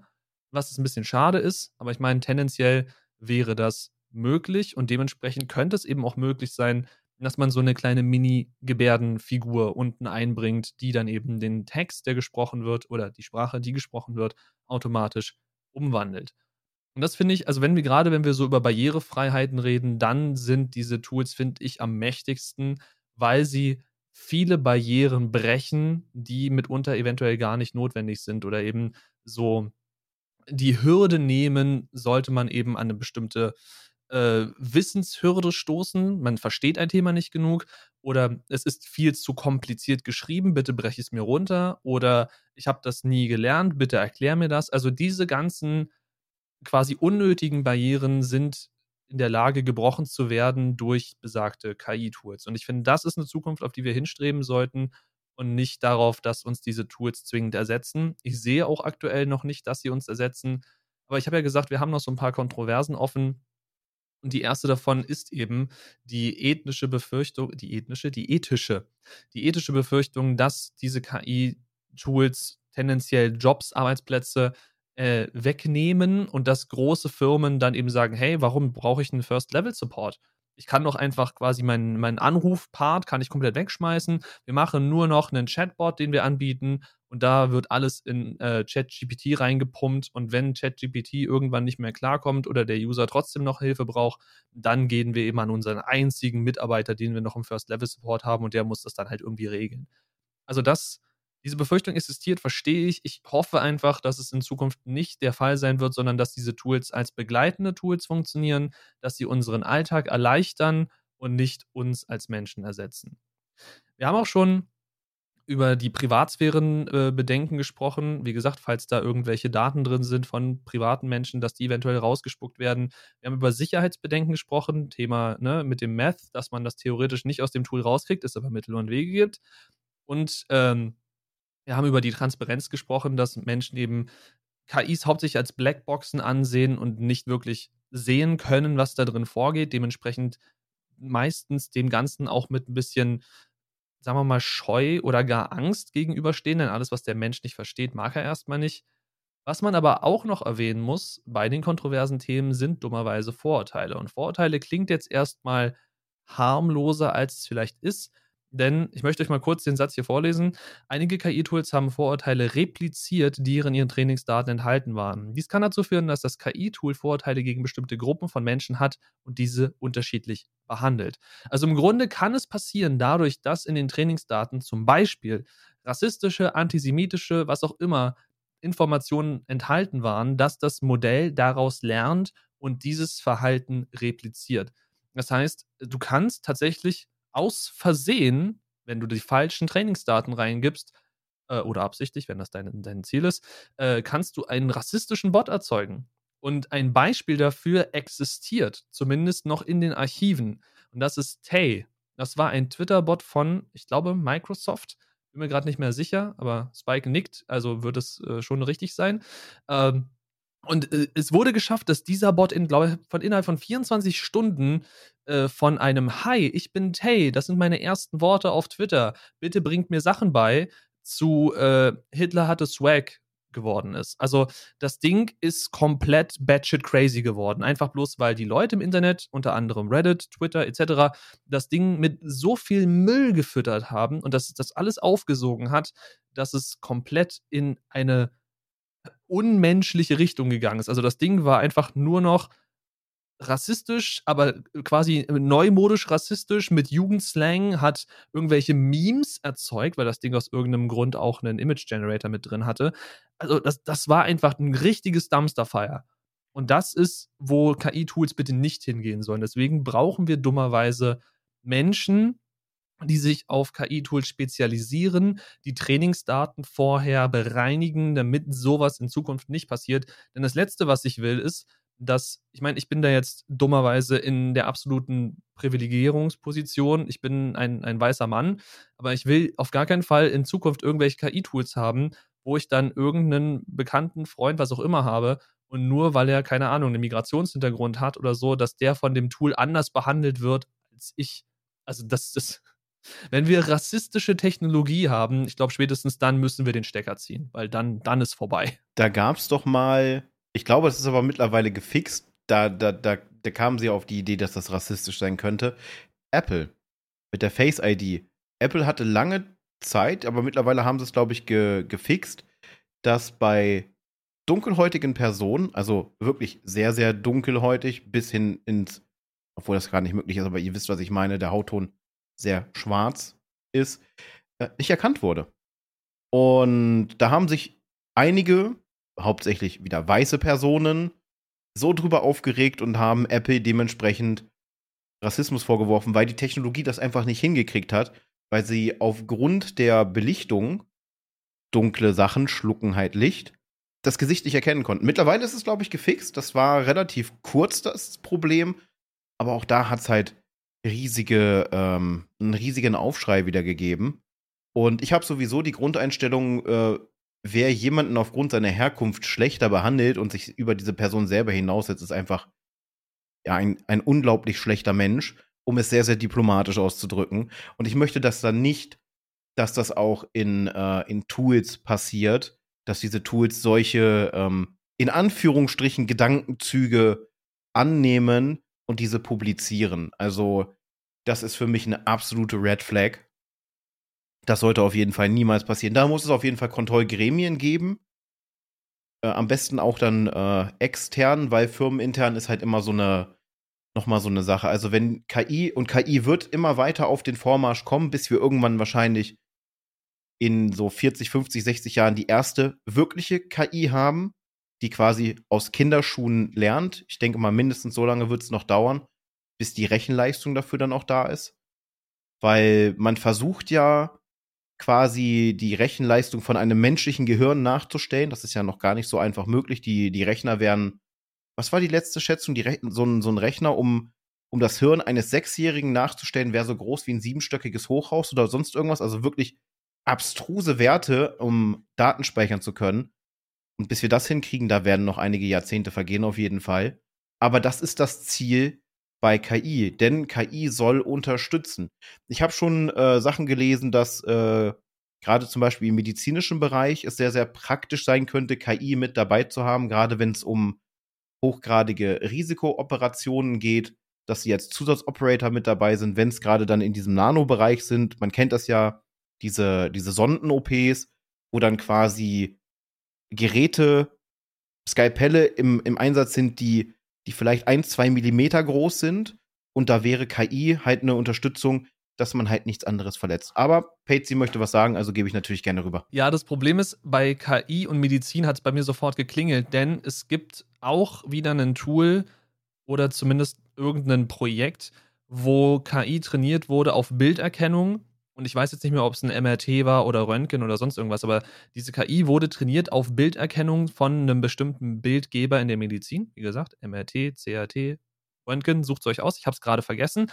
S1: was ein bisschen schade ist, aber ich meine, tendenziell wäre das möglich und dementsprechend könnte es eben auch möglich sein, dass man so eine kleine Mini-Gebärdenfigur unten einbringt, die dann eben den Text, der gesprochen wird, oder die Sprache, die gesprochen wird, automatisch umwandelt. Und das finde ich, also wenn wir gerade, wenn wir so über Barrierefreiheiten reden, dann sind diese Tools, finde ich, am mächtigsten, weil sie viele Barrieren brechen, die mitunter eventuell gar nicht notwendig sind oder eben so die Hürde nehmen, sollte man eben an eine bestimmte äh, Wissenshürde stoßen. Man versteht ein Thema nicht genug oder es ist viel zu kompliziert geschrieben, bitte breche es mir runter oder ich habe das nie gelernt, bitte erklär mir das. Also diese ganzen quasi unnötigen Barrieren sind in der Lage, gebrochen zu werden durch besagte KI-Tools. Und ich finde, das ist eine Zukunft, auf die wir hinstreben sollten und nicht darauf, dass uns diese Tools zwingend ersetzen. Ich sehe auch aktuell noch nicht, dass sie uns ersetzen. Aber ich habe ja gesagt, wir haben noch so ein paar Kontroversen offen. Und die erste davon ist eben die ethnische Befürchtung, die ethnische, die ethische, die ethische Befürchtung, dass diese KI-Tools tendenziell Jobs, Arbeitsplätze äh, wegnehmen und dass große Firmen dann eben sagen, hey, warum brauche ich einen First-Level-Support? Ich kann doch einfach quasi meinen, meinen Anruf-Part kann ich komplett wegschmeißen. Wir machen nur noch einen Chatbot, den wir anbieten und da wird alles in äh, ChatGPT reingepumpt und wenn ChatGPT irgendwann nicht mehr klarkommt oder der User trotzdem noch Hilfe braucht, dann gehen wir eben an unseren einzigen Mitarbeiter, den wir noch im First-Level-Support haben und der muss das dann halt irgendwie regeln. Also das diese Befürchtung existiert, verstehe ich. Ich hoffe einfach, dass es in Zukunft nicht der Fall sein wird, sondern dass diese Tools als begleitende Tools funktionieren, dass sie unseren Alltag erleichtern und nicht uns als Menschen ersetzen. Wir haben auch schon über die Privatsphärenbedenken äh, gesprochen. Wie gesagt, falls da irgendwelche Daten drin sind von privaten Menschen, dass die eventuell rausgespuckt werden. Wir haben über Sicherheitsbedenken gesprochen, Thema ne, mit dem Meth, dass man das theoretisch nicht aus dem Tool rauskriegt, es aber Mittel und Wege gibt. Und ähm, wir haben über die Transparenz gesprochen, dass Menschen eben KIs hauptsächlich als Blackboxen ansehen und nicht wirklich sehen können, was da drin vorgeht. Dementsprechend meistens dem Ganzen auch mit ein bisschen, sagen wir mal, Scheu oder gar Angst gegenüberstehen, denn alles, was der Mensch nicht versteht, mag er erstmal nicht. Was man aber auch noch erwähnen muss bei den kontroversen Themen sind dummerweise Vorurteile. Und Vorurteile klingt jetzt erstmal harmloser, als es vielleicht ist. Denn ich möchte euch mal kurz den Satz hier vorlesen. Einige KI-Tools haben Vorurteile repliziert, die in ihren Trainingsdaten enthalten waren. Dies kann dazu führen, dass das KI-Tool Vorurteile gegen bestimmte Gruppen von Menschen hat und diese unterschiedlich behandelt. Also im Grunde kann es passieren, dadurch, dass in den Trainingsdaten zum Beispiel rassistische, antisemitische, was auch immer Informationen enthalten waren, dass das Modell daraus lernt und dieses Verhalten repliziert. Das heißt, du kannst tatsächlich aus Versehen, wenn du die falschen Trainingsdaten reingibst, äh, oder absichtlich, wenn das dein, dein Ziel ist, äh, kannst du einen rassistischen Bot erzeugen. Und ein Beispiel dafür existiert, zumindest noch in den Archiven. Und das ist Tay. Das war ein Twitter-Bot von, ich glaube, Microsoft. Bin mir gerade nicht mehr sicher, aber Spike nickt, also wird es äh, schon richtig sein. Ähm, und äh, es wurde geschafft, dass dieser Bot in, glaube ich, von innerhalb von 24 Stunden äh, von einem Hi, ich bin Tay, das sind meine ersten Worte auf Twitter, bitte bringt mir Sachen bei, zu äh, Hitler hatte Swag geworden ist. Also das Ding ist komplett batshit crazy geworden. Einfach bloß, weil die Leute im Internet, unter anderem Reddit, Twitter etc., das Ding mit so viel Müll gefüttert haben und dass das alles aufgesogen hat, dass es komplett in eine unmenschliche Richtung gegangen ist. Also das Ding war einfach nur noch rassistisch, aber quasi neumodisch rassistisch mit Jugendslang, hat irgendwelche Memes erzeugt, weil das Ding aus irgendeinem Grund auch einen Image Generator mit drin hatte. Also das, das war einfach ein richtiges Dumpsterfire. Und das ist, wo KI-Tools bitte nicht hingehen sollen. Deswegen brauchen wir dummerweise Menschen, die sich auf KI-Tools spezialisieren, die Trainingsdaten vorher bereinigen, damit sowas in Zukunft nicht passiert. Denn das Letzte, was ich will, ist, dass, ich meine, ich bin da jetzt dummerweise in der absoluten Privilegierungsposition. Ich bin ein, ein weißer Mann, aber ich will auf gar keinen Fall in Zukunft irgendwelche KI-Tools haben, wo ich dann irgendeinen bekannten Freund, was auch immer habe, und nur weil er, keine Ahnung, einen Migrationshintergrund hat oder so, dass der von dem Tool anders behandelt wird als ich. Also das ist, wenn wir rassistische Technologie haben, ich glaube, spätestens dann müssen wir den Stecker ziehen, weil dann, dann ist vorbei.
S2: Da gab es doch mal Ich glaube, es ist aber mittlerweile gefixt. Da, da, da, da kamen sie auf die Idee, dass das rassistisch sein könnte. Apple mit der Face ID. Apple hatte lange Zeit, aber mittlerweile haben sie es, glaube ich, ge gefixt, dass bei dunkelhäutigen Personen, also wirklich sehr, sehr dunkelhäutig, bis hin ins, obwohl das gar nicht möglich ist, aber ihr wisst, was ich meine, der Hautton sehr schwarz ist, äh, nicht erkannt wurde. Und da haben sich einige, hauptsächlich wieder weiße Personen, so drüber aufgeregt und haben Apple dementsprechend Rassismus vorgeworfen, weil die Technologie das einfach nicht hingekriegt hat, weil sie aufgrund der Belichtung dunkle Sachen schlucken halt Licht das Gesicht nicht erkennen konnten. Mittlerweile ist es, glaube ich, gefixt. Das war relativ kurz das Problem, aber auch da hat es halt riesige, ähm, einen riesigen Aufschrei wieder gegeben. Und ich habe sowieso die Grundeinstellung, äh, wer jemanden aufgrund seiner Herkunft schlechter behandelt und sich über diese Person selber hinaussetzt, ist einfach ja, ein, ein unglaublich schlechter Mensch, um es sehr, sehr diplomatisch auszudrücken. Und ich möchte das dann nicht, dass das auch in, äh, in Tools passiert, dass diese Tools solche ähm, in Anführungsstrichen Gedankenzüge annehmen und diese publizieren. Also, das ist für mich eine absolute Red Flag. Das sollte auf jeden Fall niemals passieren. Da muss es auf jeden Fall Kontrollgremien geben. Äh, am besten auch dann äh, extern, weil firmenintern ist halt immer so eine, nochmal so eine Sache. Also wenn KI und KI wird immer weiter auf den Vormarsch kommen, bis wir irgendwann wahrscheinlich in so 40, 50, 60 Jahren die erste wirkliche KI haben, die quasi aus Kinderschuhen lernt. Ich denke mal, mindestens so lange wird es noch dauern, bis die Rechenleistung dafür dann auch da ist. Weil man versucht ja quasi die Rechenleistung von einem menschlichen Gehirn nachzustellen. Das ist ja noch gar nicht so einfach möglich. Die, die Rechner werden, was war die letzte Schätzung? Die so, ein, so ein Rechner, um, um das Hirn eines Sechsjährigen nachzustellen, wäre so groß wie ein siebenstöckiges Hochhaus oder sonst irgendwas. Also wirklich abstruse Werte, um Daten speichern zu können. Und bis wir das hinkriegen, da werden noch einige Jahrzehnte vergehen auf jeden Fall. Aber das ist das Ziel bei KI, denn KI soll unterstützen. Ich habe schon äh, Sachen gelesen, dass äh, gerade zum Beispiel im medizinischen Bereich es sehr, sehr praktisch sein könnte, KI mit dabei zu haben, gerade wenn es um hochgradige Risikooperationen geht, dass sie als Zusatzoperator mit dabei sind, wenn es gerade dann in diesem Nanobereich sind. Man kennt das ja, diese, diese Sonden-OPs, wo dann quasi Geräte, Skalpelle im, im Einsatz sind, die, die vielleicht ein, zwei Millimeter groß sind. Und da wäre KI halt eine Unterstützung, dass man halt nichts anderes verletzt. Aber Patsy möchte was sagen, also gebe ich natürlich gerne rüber.
S1: Ja, das Problem ist, bei KI und Medizin hat es bei mir sofort geklingelt, denn es gibt auch wieder ein Tool oder zumindest irgendein Projekt, wo KI trainiert wurde auf Bilderkennung und ich weiß jetzt nicht mehr, ob es ein MRT war oder Röntgen oder sonst irgendwas, aber diese KI wurde trainiert auf Bilderkennung von einem bestimmten Bildgeber in der Medizin. Wie gesagt, MRT, CRT, Röntgen, sucht es euch aus. Ich habe es gerade vergessen.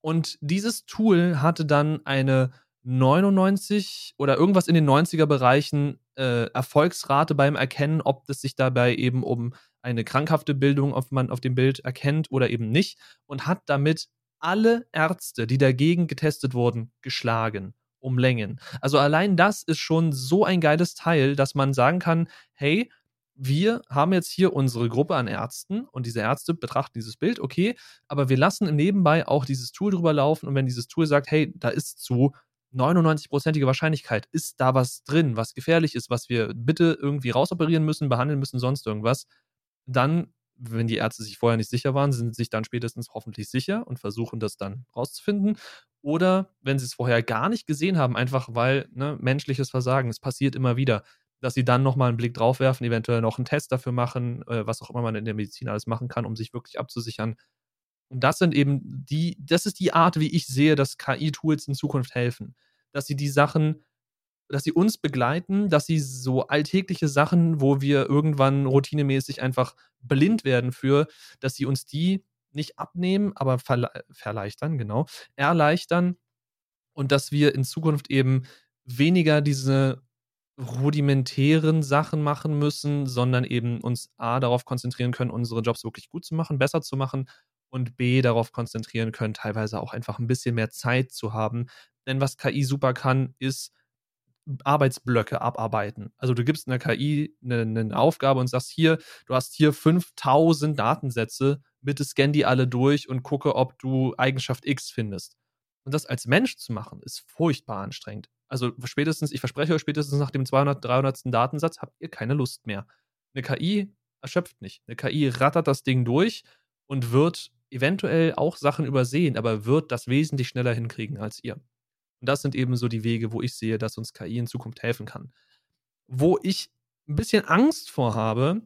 S1: Und dieses Tool hatte dann eine 99 oder irgendwas in den 90er Bereichen äh, Erfolgsrate beim Erkennen, ob es sich dabei eben um eine krankhafte Bildung auf man auf dem Bild erkennt oder eben nicht und hat damit alle Ärzte, die dagegen getestet wurden, geschlagen um Längen. Also allein das ist schon so ein geiles Teil, dass man sagen kann, hey, wir haben jetzt hier unsere Gruppe an Ärzten und diese Ärzte betrachten dieses Bild, okay, aber wir lassen nebenbei auch dieses Tool drüber laufen und wenn dieses Tool sagt, hey, da ist zu 99-prozentige Wahrscheinlichkeit, ist da was drin, was gefährlich ist, was wir bitte irgendwie rausoperieren müssen, behandeln müssen, sonst irgendwas, dann wenn die Ärzte sich vorher nicht sicher waren, sind sie sich dann spätestens hoffentlich sicher und versuchen das dann rauszufinden. Oder wenn sie es vorher gar nicht gesehen haben, einfach weil ne, menschliches Versagen, es passiert immer wieder, dass sie dann nochmal einen Blick drauf werfen, eventuell noch einen Test dafür machen, äh, was auch immer man in der Medizin alles machen kann, um sich wirklich abzusichern. Und das sind eben die, das ist die Art, wie ich sehe, dass KI-Tools in Zukunft helfen. Dass sie die Sachen dass sie uns begleiten, dass sie so alltägliche Sachen, wo wir irgendwann routinemäßig einfach blind werden für, dass sie uns die nicht abnehmen, aber verle verleichtern, genau, erleichtern und dass wir in Zukunft eben weniger diese rudimentären Sachen machen müssen, sondern eben uns A darauf konzentrieren können, unsere Jobs wirklich gut zu machen, besser zu machen und B darauf konzentrieren können, teilweise auch einfach ein bisschen mehr Zeit zu haben. Denn was KI super kann, ist Arbeitsblöcke abarbeiten. Also du gibst einer KI eine, eine, Aufgabe und sagst hier, du hast hier 5000 Datensätze, bitte scan die alle durch und gucke, ob du Eigenschaft X findest. Und das als Mensch zu machen, ist furchtbar anstrengend. Also spätestens, ich verspreche euch, spätestens nach dem 200, 300. Datensatz habt ihr keine Lust mehr. Eine KI erschöpft nicht. Eine KI rattert das Ding durch und wird eventuell auch Sachen übersehen, aber wird das wesentlich schneller hinkriegen als ihr. Und das sind eben so die Wege, wo ich sehe, dass uns KI in Zukunft helfen kann. Wo ich ein bisschen Angst vor habe,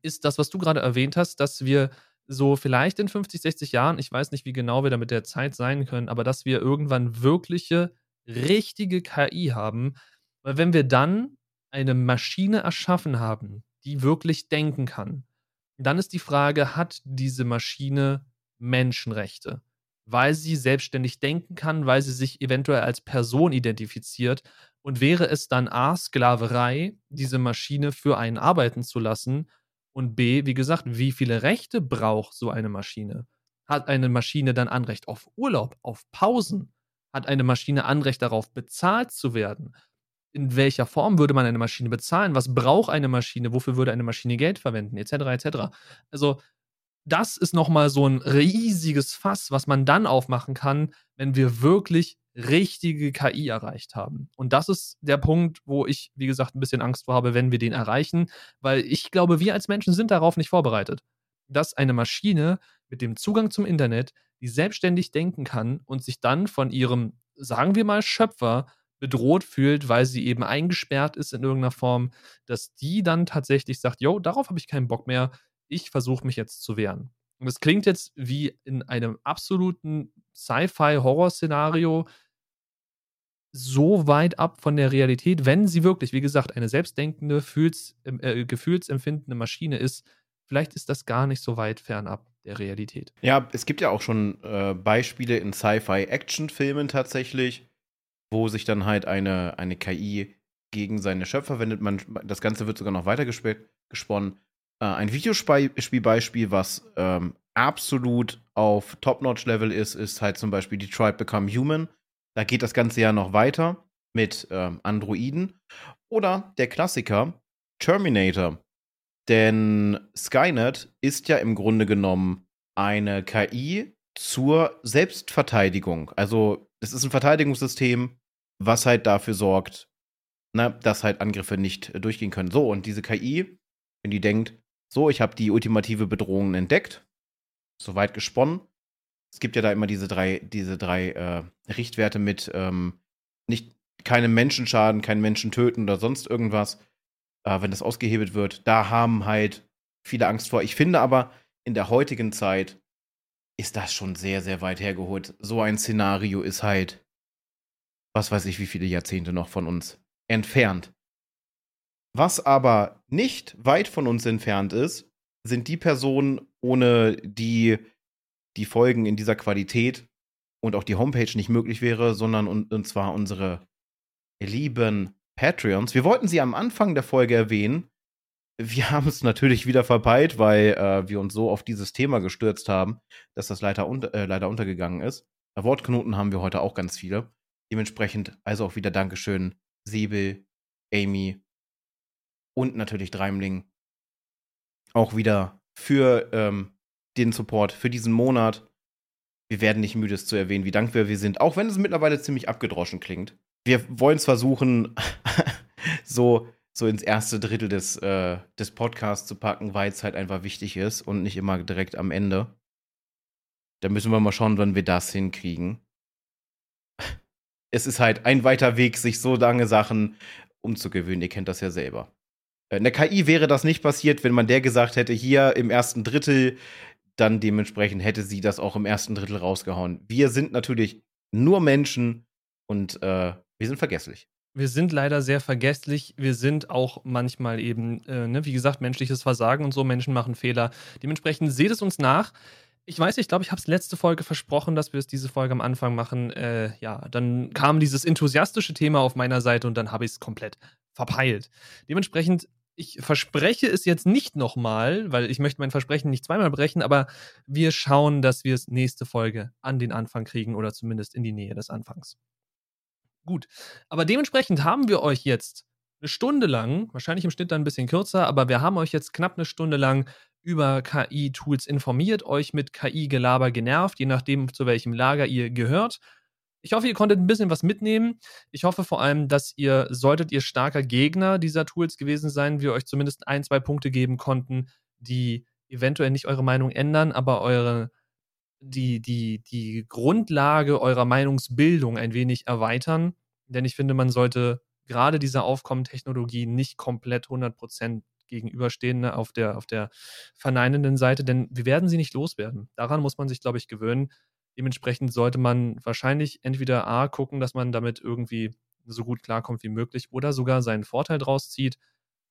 S1: ist das, was du gerade erwähnt hast, dass wir so vielleicht in 50, 60 Jahren, ich weiß nicht, wie genau wir da mit der Zeit sein können, aber dass wir irgendwann wirkliche, richtige KI haben. Weil wenn wir dann eine Maschine erschaffen haben, die wirklich denken kann, dann ist die Frage, hat diese Maschine Menschenrechte? Weil sie selbstständig denken kann, weil sie sich eventuell als Person identifiziert. Und wäre es dann A, Sklaverei, diese Maschine für einen arbeiten zu lassen? Und B, wie gesagt, wie viele Rechte braucht so eine Maschine? Hat eine Maschine dann Anrecht auf Urlaub, auf Pausen? Hat eine Maschine Anrecht darauf, bezahlt zu werden? In welcher Form würde man eine Maschine bezahlen? Was braucht eine Maschine? Wofür würde eine Maschine Geld verwenden? Etc. etc. Also das ist nochmal so ein riesiges Fass, was man dann aufmachen kann, wenn wir wirklich richtige KI erreicht haben. Und das ist der Punkt, wo ich, wie gesagt, ein bisschen Angst vor habe, wenn wir den erreichen, weil ich glaube, wir als Menschen sind darauf nicht vorbereitet. Dass eine Maschine mit dem Zugang zum Internet, die selbstständig denken kann und sich dann von ihrem, sagen wir mal, Schöpfer bedroht fühlt, weil sie eben eingesperrt ist in irgendeiner Form, dass die dann tatsächlich sagt, yo, darauf habe ich keinen Bock mehr, ich versuche mich jetzt zu wehren. Und es klingt jetzt wie in einem absoluten Sci-Fi-Horror-Szenario so weit ab von der Realität, wenn sie wirklich, wie gesagt, eine selbstdenkende, fühls, äh, gefühlsempfindende Maschine ist. Vielleicht ist das gar nicht so weit fernab der Realität.
S2: Ja, es gibt ja auch schon äh, Beispiele in Sci-Fi-Action-Filmen tatsächlich, wo sich dann halt eine, eine KI gegen seine Schöpfer wendet. Man, das Ganze wird sogar noch weiter gesponnen. Äh, ein Videospielbeispiel, was ähm, absolut auf Top-Notch-Level ist, ist halt zum Beispiel Detroit Become Human. Da geht das Ganze ja noch weiter mit ähm, Androiden. Oder der Klassiker Terminator. Denn Skynet ist ja im Grunde genommen eine KI zur Selbstverteidigung. Also es ist ein Verteidigungssystem, was halt dafür sorgt, na, dass halt Angriffe nicht äh, durchgehen können. So, und diese KI, wenn die denkt, so, ich habe die ultimative Bedrohung entdeckt, soweit gesponnen. Es gibt ja da immer diese drei, diese drei äh, Richtwerte mit ähm, nicht keinem Menschenschaden, keinen Menschen töten oder sonst irgendwas, äh, wenn das ausgehebelt wird. Da haben halt viele Angst vor. Ich finde aber, in der heutigen Zeit ist das schon sehr, sehr weit hergeholt. So ein Szenario ist halt, was weiß ich, wie viele Jahrzehnte noch von uns entfernt. Was aber nicht weit von uns entfernt ist, sind die Personen, ohne die die Folgen in dieser Qualität und auch die Homepage nicht möglich wäre, sondern und, und zwar unsere lieben Patreons. Wir wollten sie am Anfang der Folge erwähnen. Wir haben es natürlich wieder verpeilt, weil äh, wir uns so auf dieses Thema gestürzt haben, dass das leider, unter, äh, leider untergegangen ist. Wortknoten haben wir heute auch ganz viele. Dementsprechend also auch wieder Dankeschön, Säbel, Amy und natürlich Dreimling auch wieder für ähm, den Support für diesen Monat. Wir werden nicht müde, es zu erwähnen, wie dankbar wir sind, auch wenn es mittlerweile ziemlich abgedroschen klingt. Wir wollen es versuchen, so, so ins erste Drittel des, äh, des Podcasts zu packen, weil es halt einfach wichtig ist und nicht immer direkt am Ende. Da müssen wir mal schauen, wann wir das hinkriegen. Es ist halt ein weiter Weg, sich so lange Sachen umzugewöhnen. Ihr kennt das ja selber. In äh, der KI wäre das nicht passiert, wenn man der gesagt hätte, hier im ersten Drittel, dann dementsprechend hätte sie das auch im ersten Drittel rausgehauen. Wir sind natürlich nur Menschen und äh, wir sind vergesslich.
S1: Wir sind leider sehr vergesslich. Wir sind auch manchmal eben, äh, ne, wie gesagt, menschliches Versagen und so. Menschen machen Fehler. Dementsprechend seht es uns nach. Ich weiß, ich glaube, ich habe es letzte Folge versprochen, dass wir es diese Folge am Anfang machen. Äh, ja, dann kam dieses enthusiastische Thema auf meiner Seite und dann habe ich es komplett verpeilt. Dementsprechend ich verspreche es jetzt nicht nochmal, weil ich möchte mein Versprechen nicht zweimal brechen, aber wir schauen, dass wir es nächste Folge an den Anfang kriegen oder zumindest in die Nähe des Anfangs. Gut. Aber dementsprechend haben wir euch jetzt eine Stunde lang, wahrscheinlich im Schnitt dann ein bisschen kürzer, aber wir haben euch jetzt knapp eine Stunde lang über KI-Tools informiert, euch mit KI-Gelaber genervt, je nachdem, zu welchem Lager ihr gehört. Ich hoffe, ihr konntet ein bisschen was mitnehmen. Ich hoffe vor allem, dass ihr, solltet ihr starker Gegner dieser Tools gewesen sein, wir euch zumindest ein, zwei Punkte geben konnten, die eventuell nicht eure Meinung ändern, aber eure, die, die, die Grundlage eurer Meinungsbildung ein wenig erweitern. Denn ich finde, man sollte gerade dieser Aufkommen-Technologie nicht komplett 100% gegenüberstehen ne, auf, der, auf der verneinenden Seite, denn wir werden sie nicht loswerden. Daran muss man sich, glaube ich, gewöhnen. Dementsprechend sollte man wahrscheinlich entweder A gucken, dass man damit irgendwie so gut klarkommt wie möglich oder sogar seinen Vorteil draus zieht.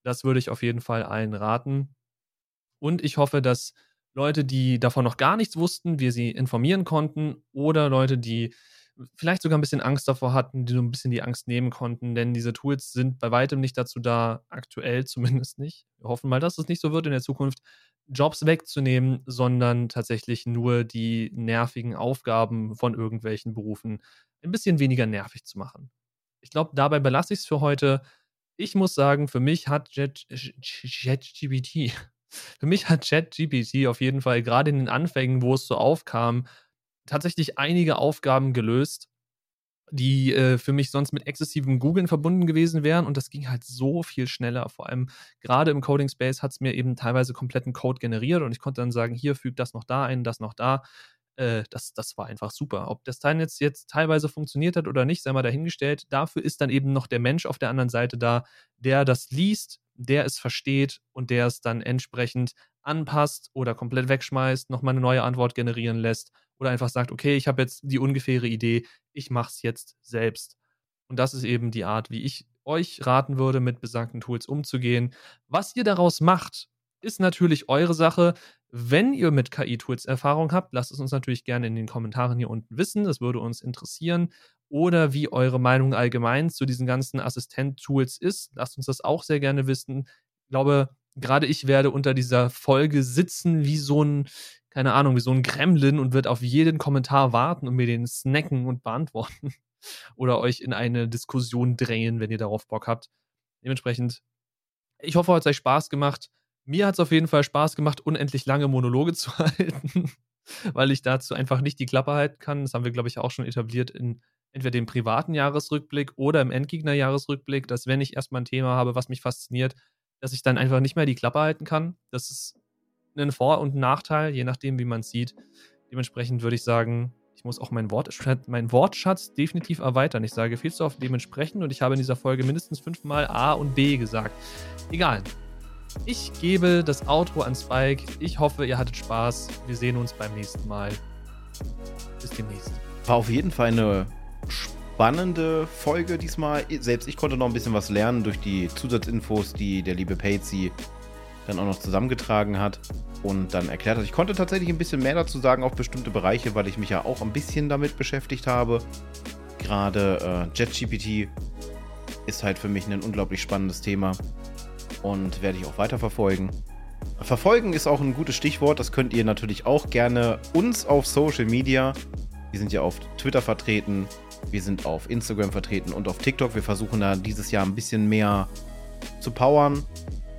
S1: Das würde ich auf jeden Fall allen raten. Und ich hoffe, dass Leute, die davon noch gar nichts wussten, wir sie informieren konnten oder Leute, die vielleicht sogar ein bisschen Angst davor hatten, die so ein bisschen die Angst nehmen konnten, denn diese Tools sind bei weitem nicht dazu da, aktuell zumindest nicht. Wir hoffen mal, dass es nicht so wird in der Zukunft, Jobs wegzunehmen, sondern tatsächlich nur die nervigen Aufgaben von irgendwelchen Berufen ein bisschen weniger nervig zu machen. Ich glaube, dabei belasse ich es für heute. Ich muss sagen, für mich hat JetGPT, für mich hat ChatGPT auf jeden Fall gerade in den Anfängen, wo es so aufkam, tatsächlich einige Aufgaben gelöst, die äh, für mich sonst mit exzessivem Googlen verbunden gewesen wären. Und das ging halt so viel schneller. Vor allem gerade im Coding Space hat es mir eben teilweise kompletten Code generiert und ich konnte dann sagen, hier fügt das noch da ein, das noch da. Äh, das, das war einfach super. Ob das dann jetzt, jetzt teilweise funktioniert hat oder nicht, sei mal dahingestellt. Dafür ist dann eben noch der Mensch auf der anderen Seite da, der das liest, der es versteht und der es dann entsprechend anpasst oder komplett wegschmeißt, nochmal eine neue Antwort generieren lässt oder einfach sagt, okay, ich habe jetzt die ungefähre Idee, ich mache es jetzt selbst. Und das ist eben die Art, wie ich euch raten würde, mit besagten Tools umzugehen. Was ihr daraus macht, ist natürlich eure Sache. Wenn ihr mit KI-Tools Erfahrung habt, lasst es uns natürlich gerne in den Kommentaren hier unten wissen. Das würde uns interessieren. Oder wie eure Meinung allgemein zu diesen ganzen Assistent-Tools ist. Lasst uns das auch sehr gerne wissen. Ich glaube, gerade ich werde unter dieser Folge sitzen wie so ein, keine Ahnung, wie so ein Gremlin und wird auf jeden Kommentar warten und mir den snacken und beantworten. Oder euch in eine Diskussion drängen, wenn ihr darauf Bock habt. Dementsprechend, ich hoffe, es hat euch Spaß gemacht. Mir hat es auf jeden Fall Spaß gemacht, unendlich lange Monologe zu halten, weil ich dazu einfach nicht die Klappe halten kann. Das haben wir, glaube ich, auch schon etabliert in entweder dem privaten Jahresrückblick oder im Endgegner-Jahresrückblick, dass wenn ich erstmal ein Thema habe, was mich fasziniert, dass ich dann einfach nicht mehr die Klappe halten kann. Das ist ein Vor- und Nachteil, je nachdem, wie man es sieht. Dementsprechend würde ich sagen, ich muss auch meinen Wortschatz, mein Wortschatz definitiv erweitern. Ich sage viel zu oft dementsprechend und ich habe in dieser Folge mindestens fünfmal A und B gesagt. Egal. Ich gebe das Outro an Spike. Ich hoffe, ihr hattet Spaß. Wir sehen uns beim nächsten Mal. Bis demnächst.
S2: War auf jeden Fall eine spannende Folge diesmal. Selbst ich konnte noch ein bisschen was lernen durch die Zusatzinfos, die der liebe Patsy dann auch noch zusammengetragen hat und dann erklärt hat. Ich konnte tatsächlich ein bisschen mehr dazu sagen auf bestimmte Bereiche, weil ich mich ja auch ein bisschen damit beschäftigt habe. Gerade äh, JetGPT ist halt für mich ein unglaublich spannendes Thema und werde ich auch weiter verfolgen. Verfolgen ist auch ein gutes Stichwort. Das könnt ihr natürlich auch gerne uns auf Social Media. Wir sind ja auf Twitter vertreten, wir sind auf Instagram vertreten und auf TikTok. Wir versuchen da dieses Jahr ein bisschen mehr zu powern.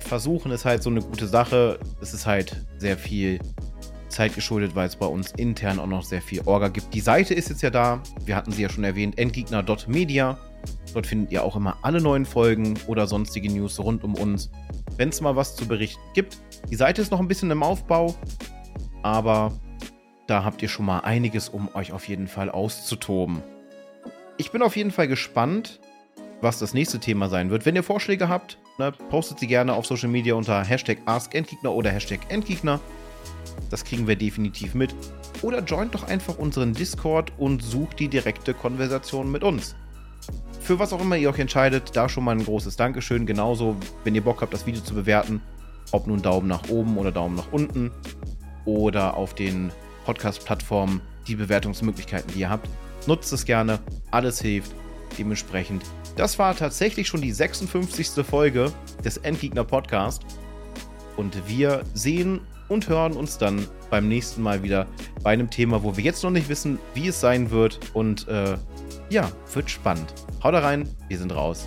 S2: Versuchen ist halt so eine gute Sache. Es ist halt sehr viel Zeit geschuldet, weil es bei uns intern auch noch sehr viel Orga gibt. Die Seite ist jetzt ja da. Wir hatten sie ja schon erwähnt. Endgegner.media. Dort findet ihr auch immer alle neuen Folgen oder sonstige News rund um uns, wenn es mal was zu berichten gibt. Die Seite ist noch ein bisschen im Aufbau, aber da habt ihr schon mal einiges, um euch auf jeden Fall auszutoben. Ich bin auf jeden Fall gespannt, was das nächste Thema sein wird. Wenn ihr Vorschläge habt, ne, postet sie gerne auf Social Media unter Hashtag AskEndgegner oder Hashtag Endgegner. Das kriegen wir definitiv mit. Oder joint doch einfach unseren Discord und sucht die direkte Konversation mit uns. Für was auch immer ihr euch entscheidet, da schon mal ein großes Dankeschön. Genauso, wenn ihr Bock habt, das Video zu bewerten, ob nun Daumen nach oben oder Daumen nach unten oder auf den Podcast-Plattformen die Bewertungsmöglichkeiten, die ihr habt. Nutzt es gerne, alles hilft. Dementsprechend, das war tatsächlich schon die 56. Folge des Endgegner Podcast. Und wir sehen und hören uns dann beim nächsten Mal wieder bei einem Thema, wo wir jetzt noch nicht wissen, wie es sein wird und äh, ja, wird spannend. Haut da rein, wir sind raus.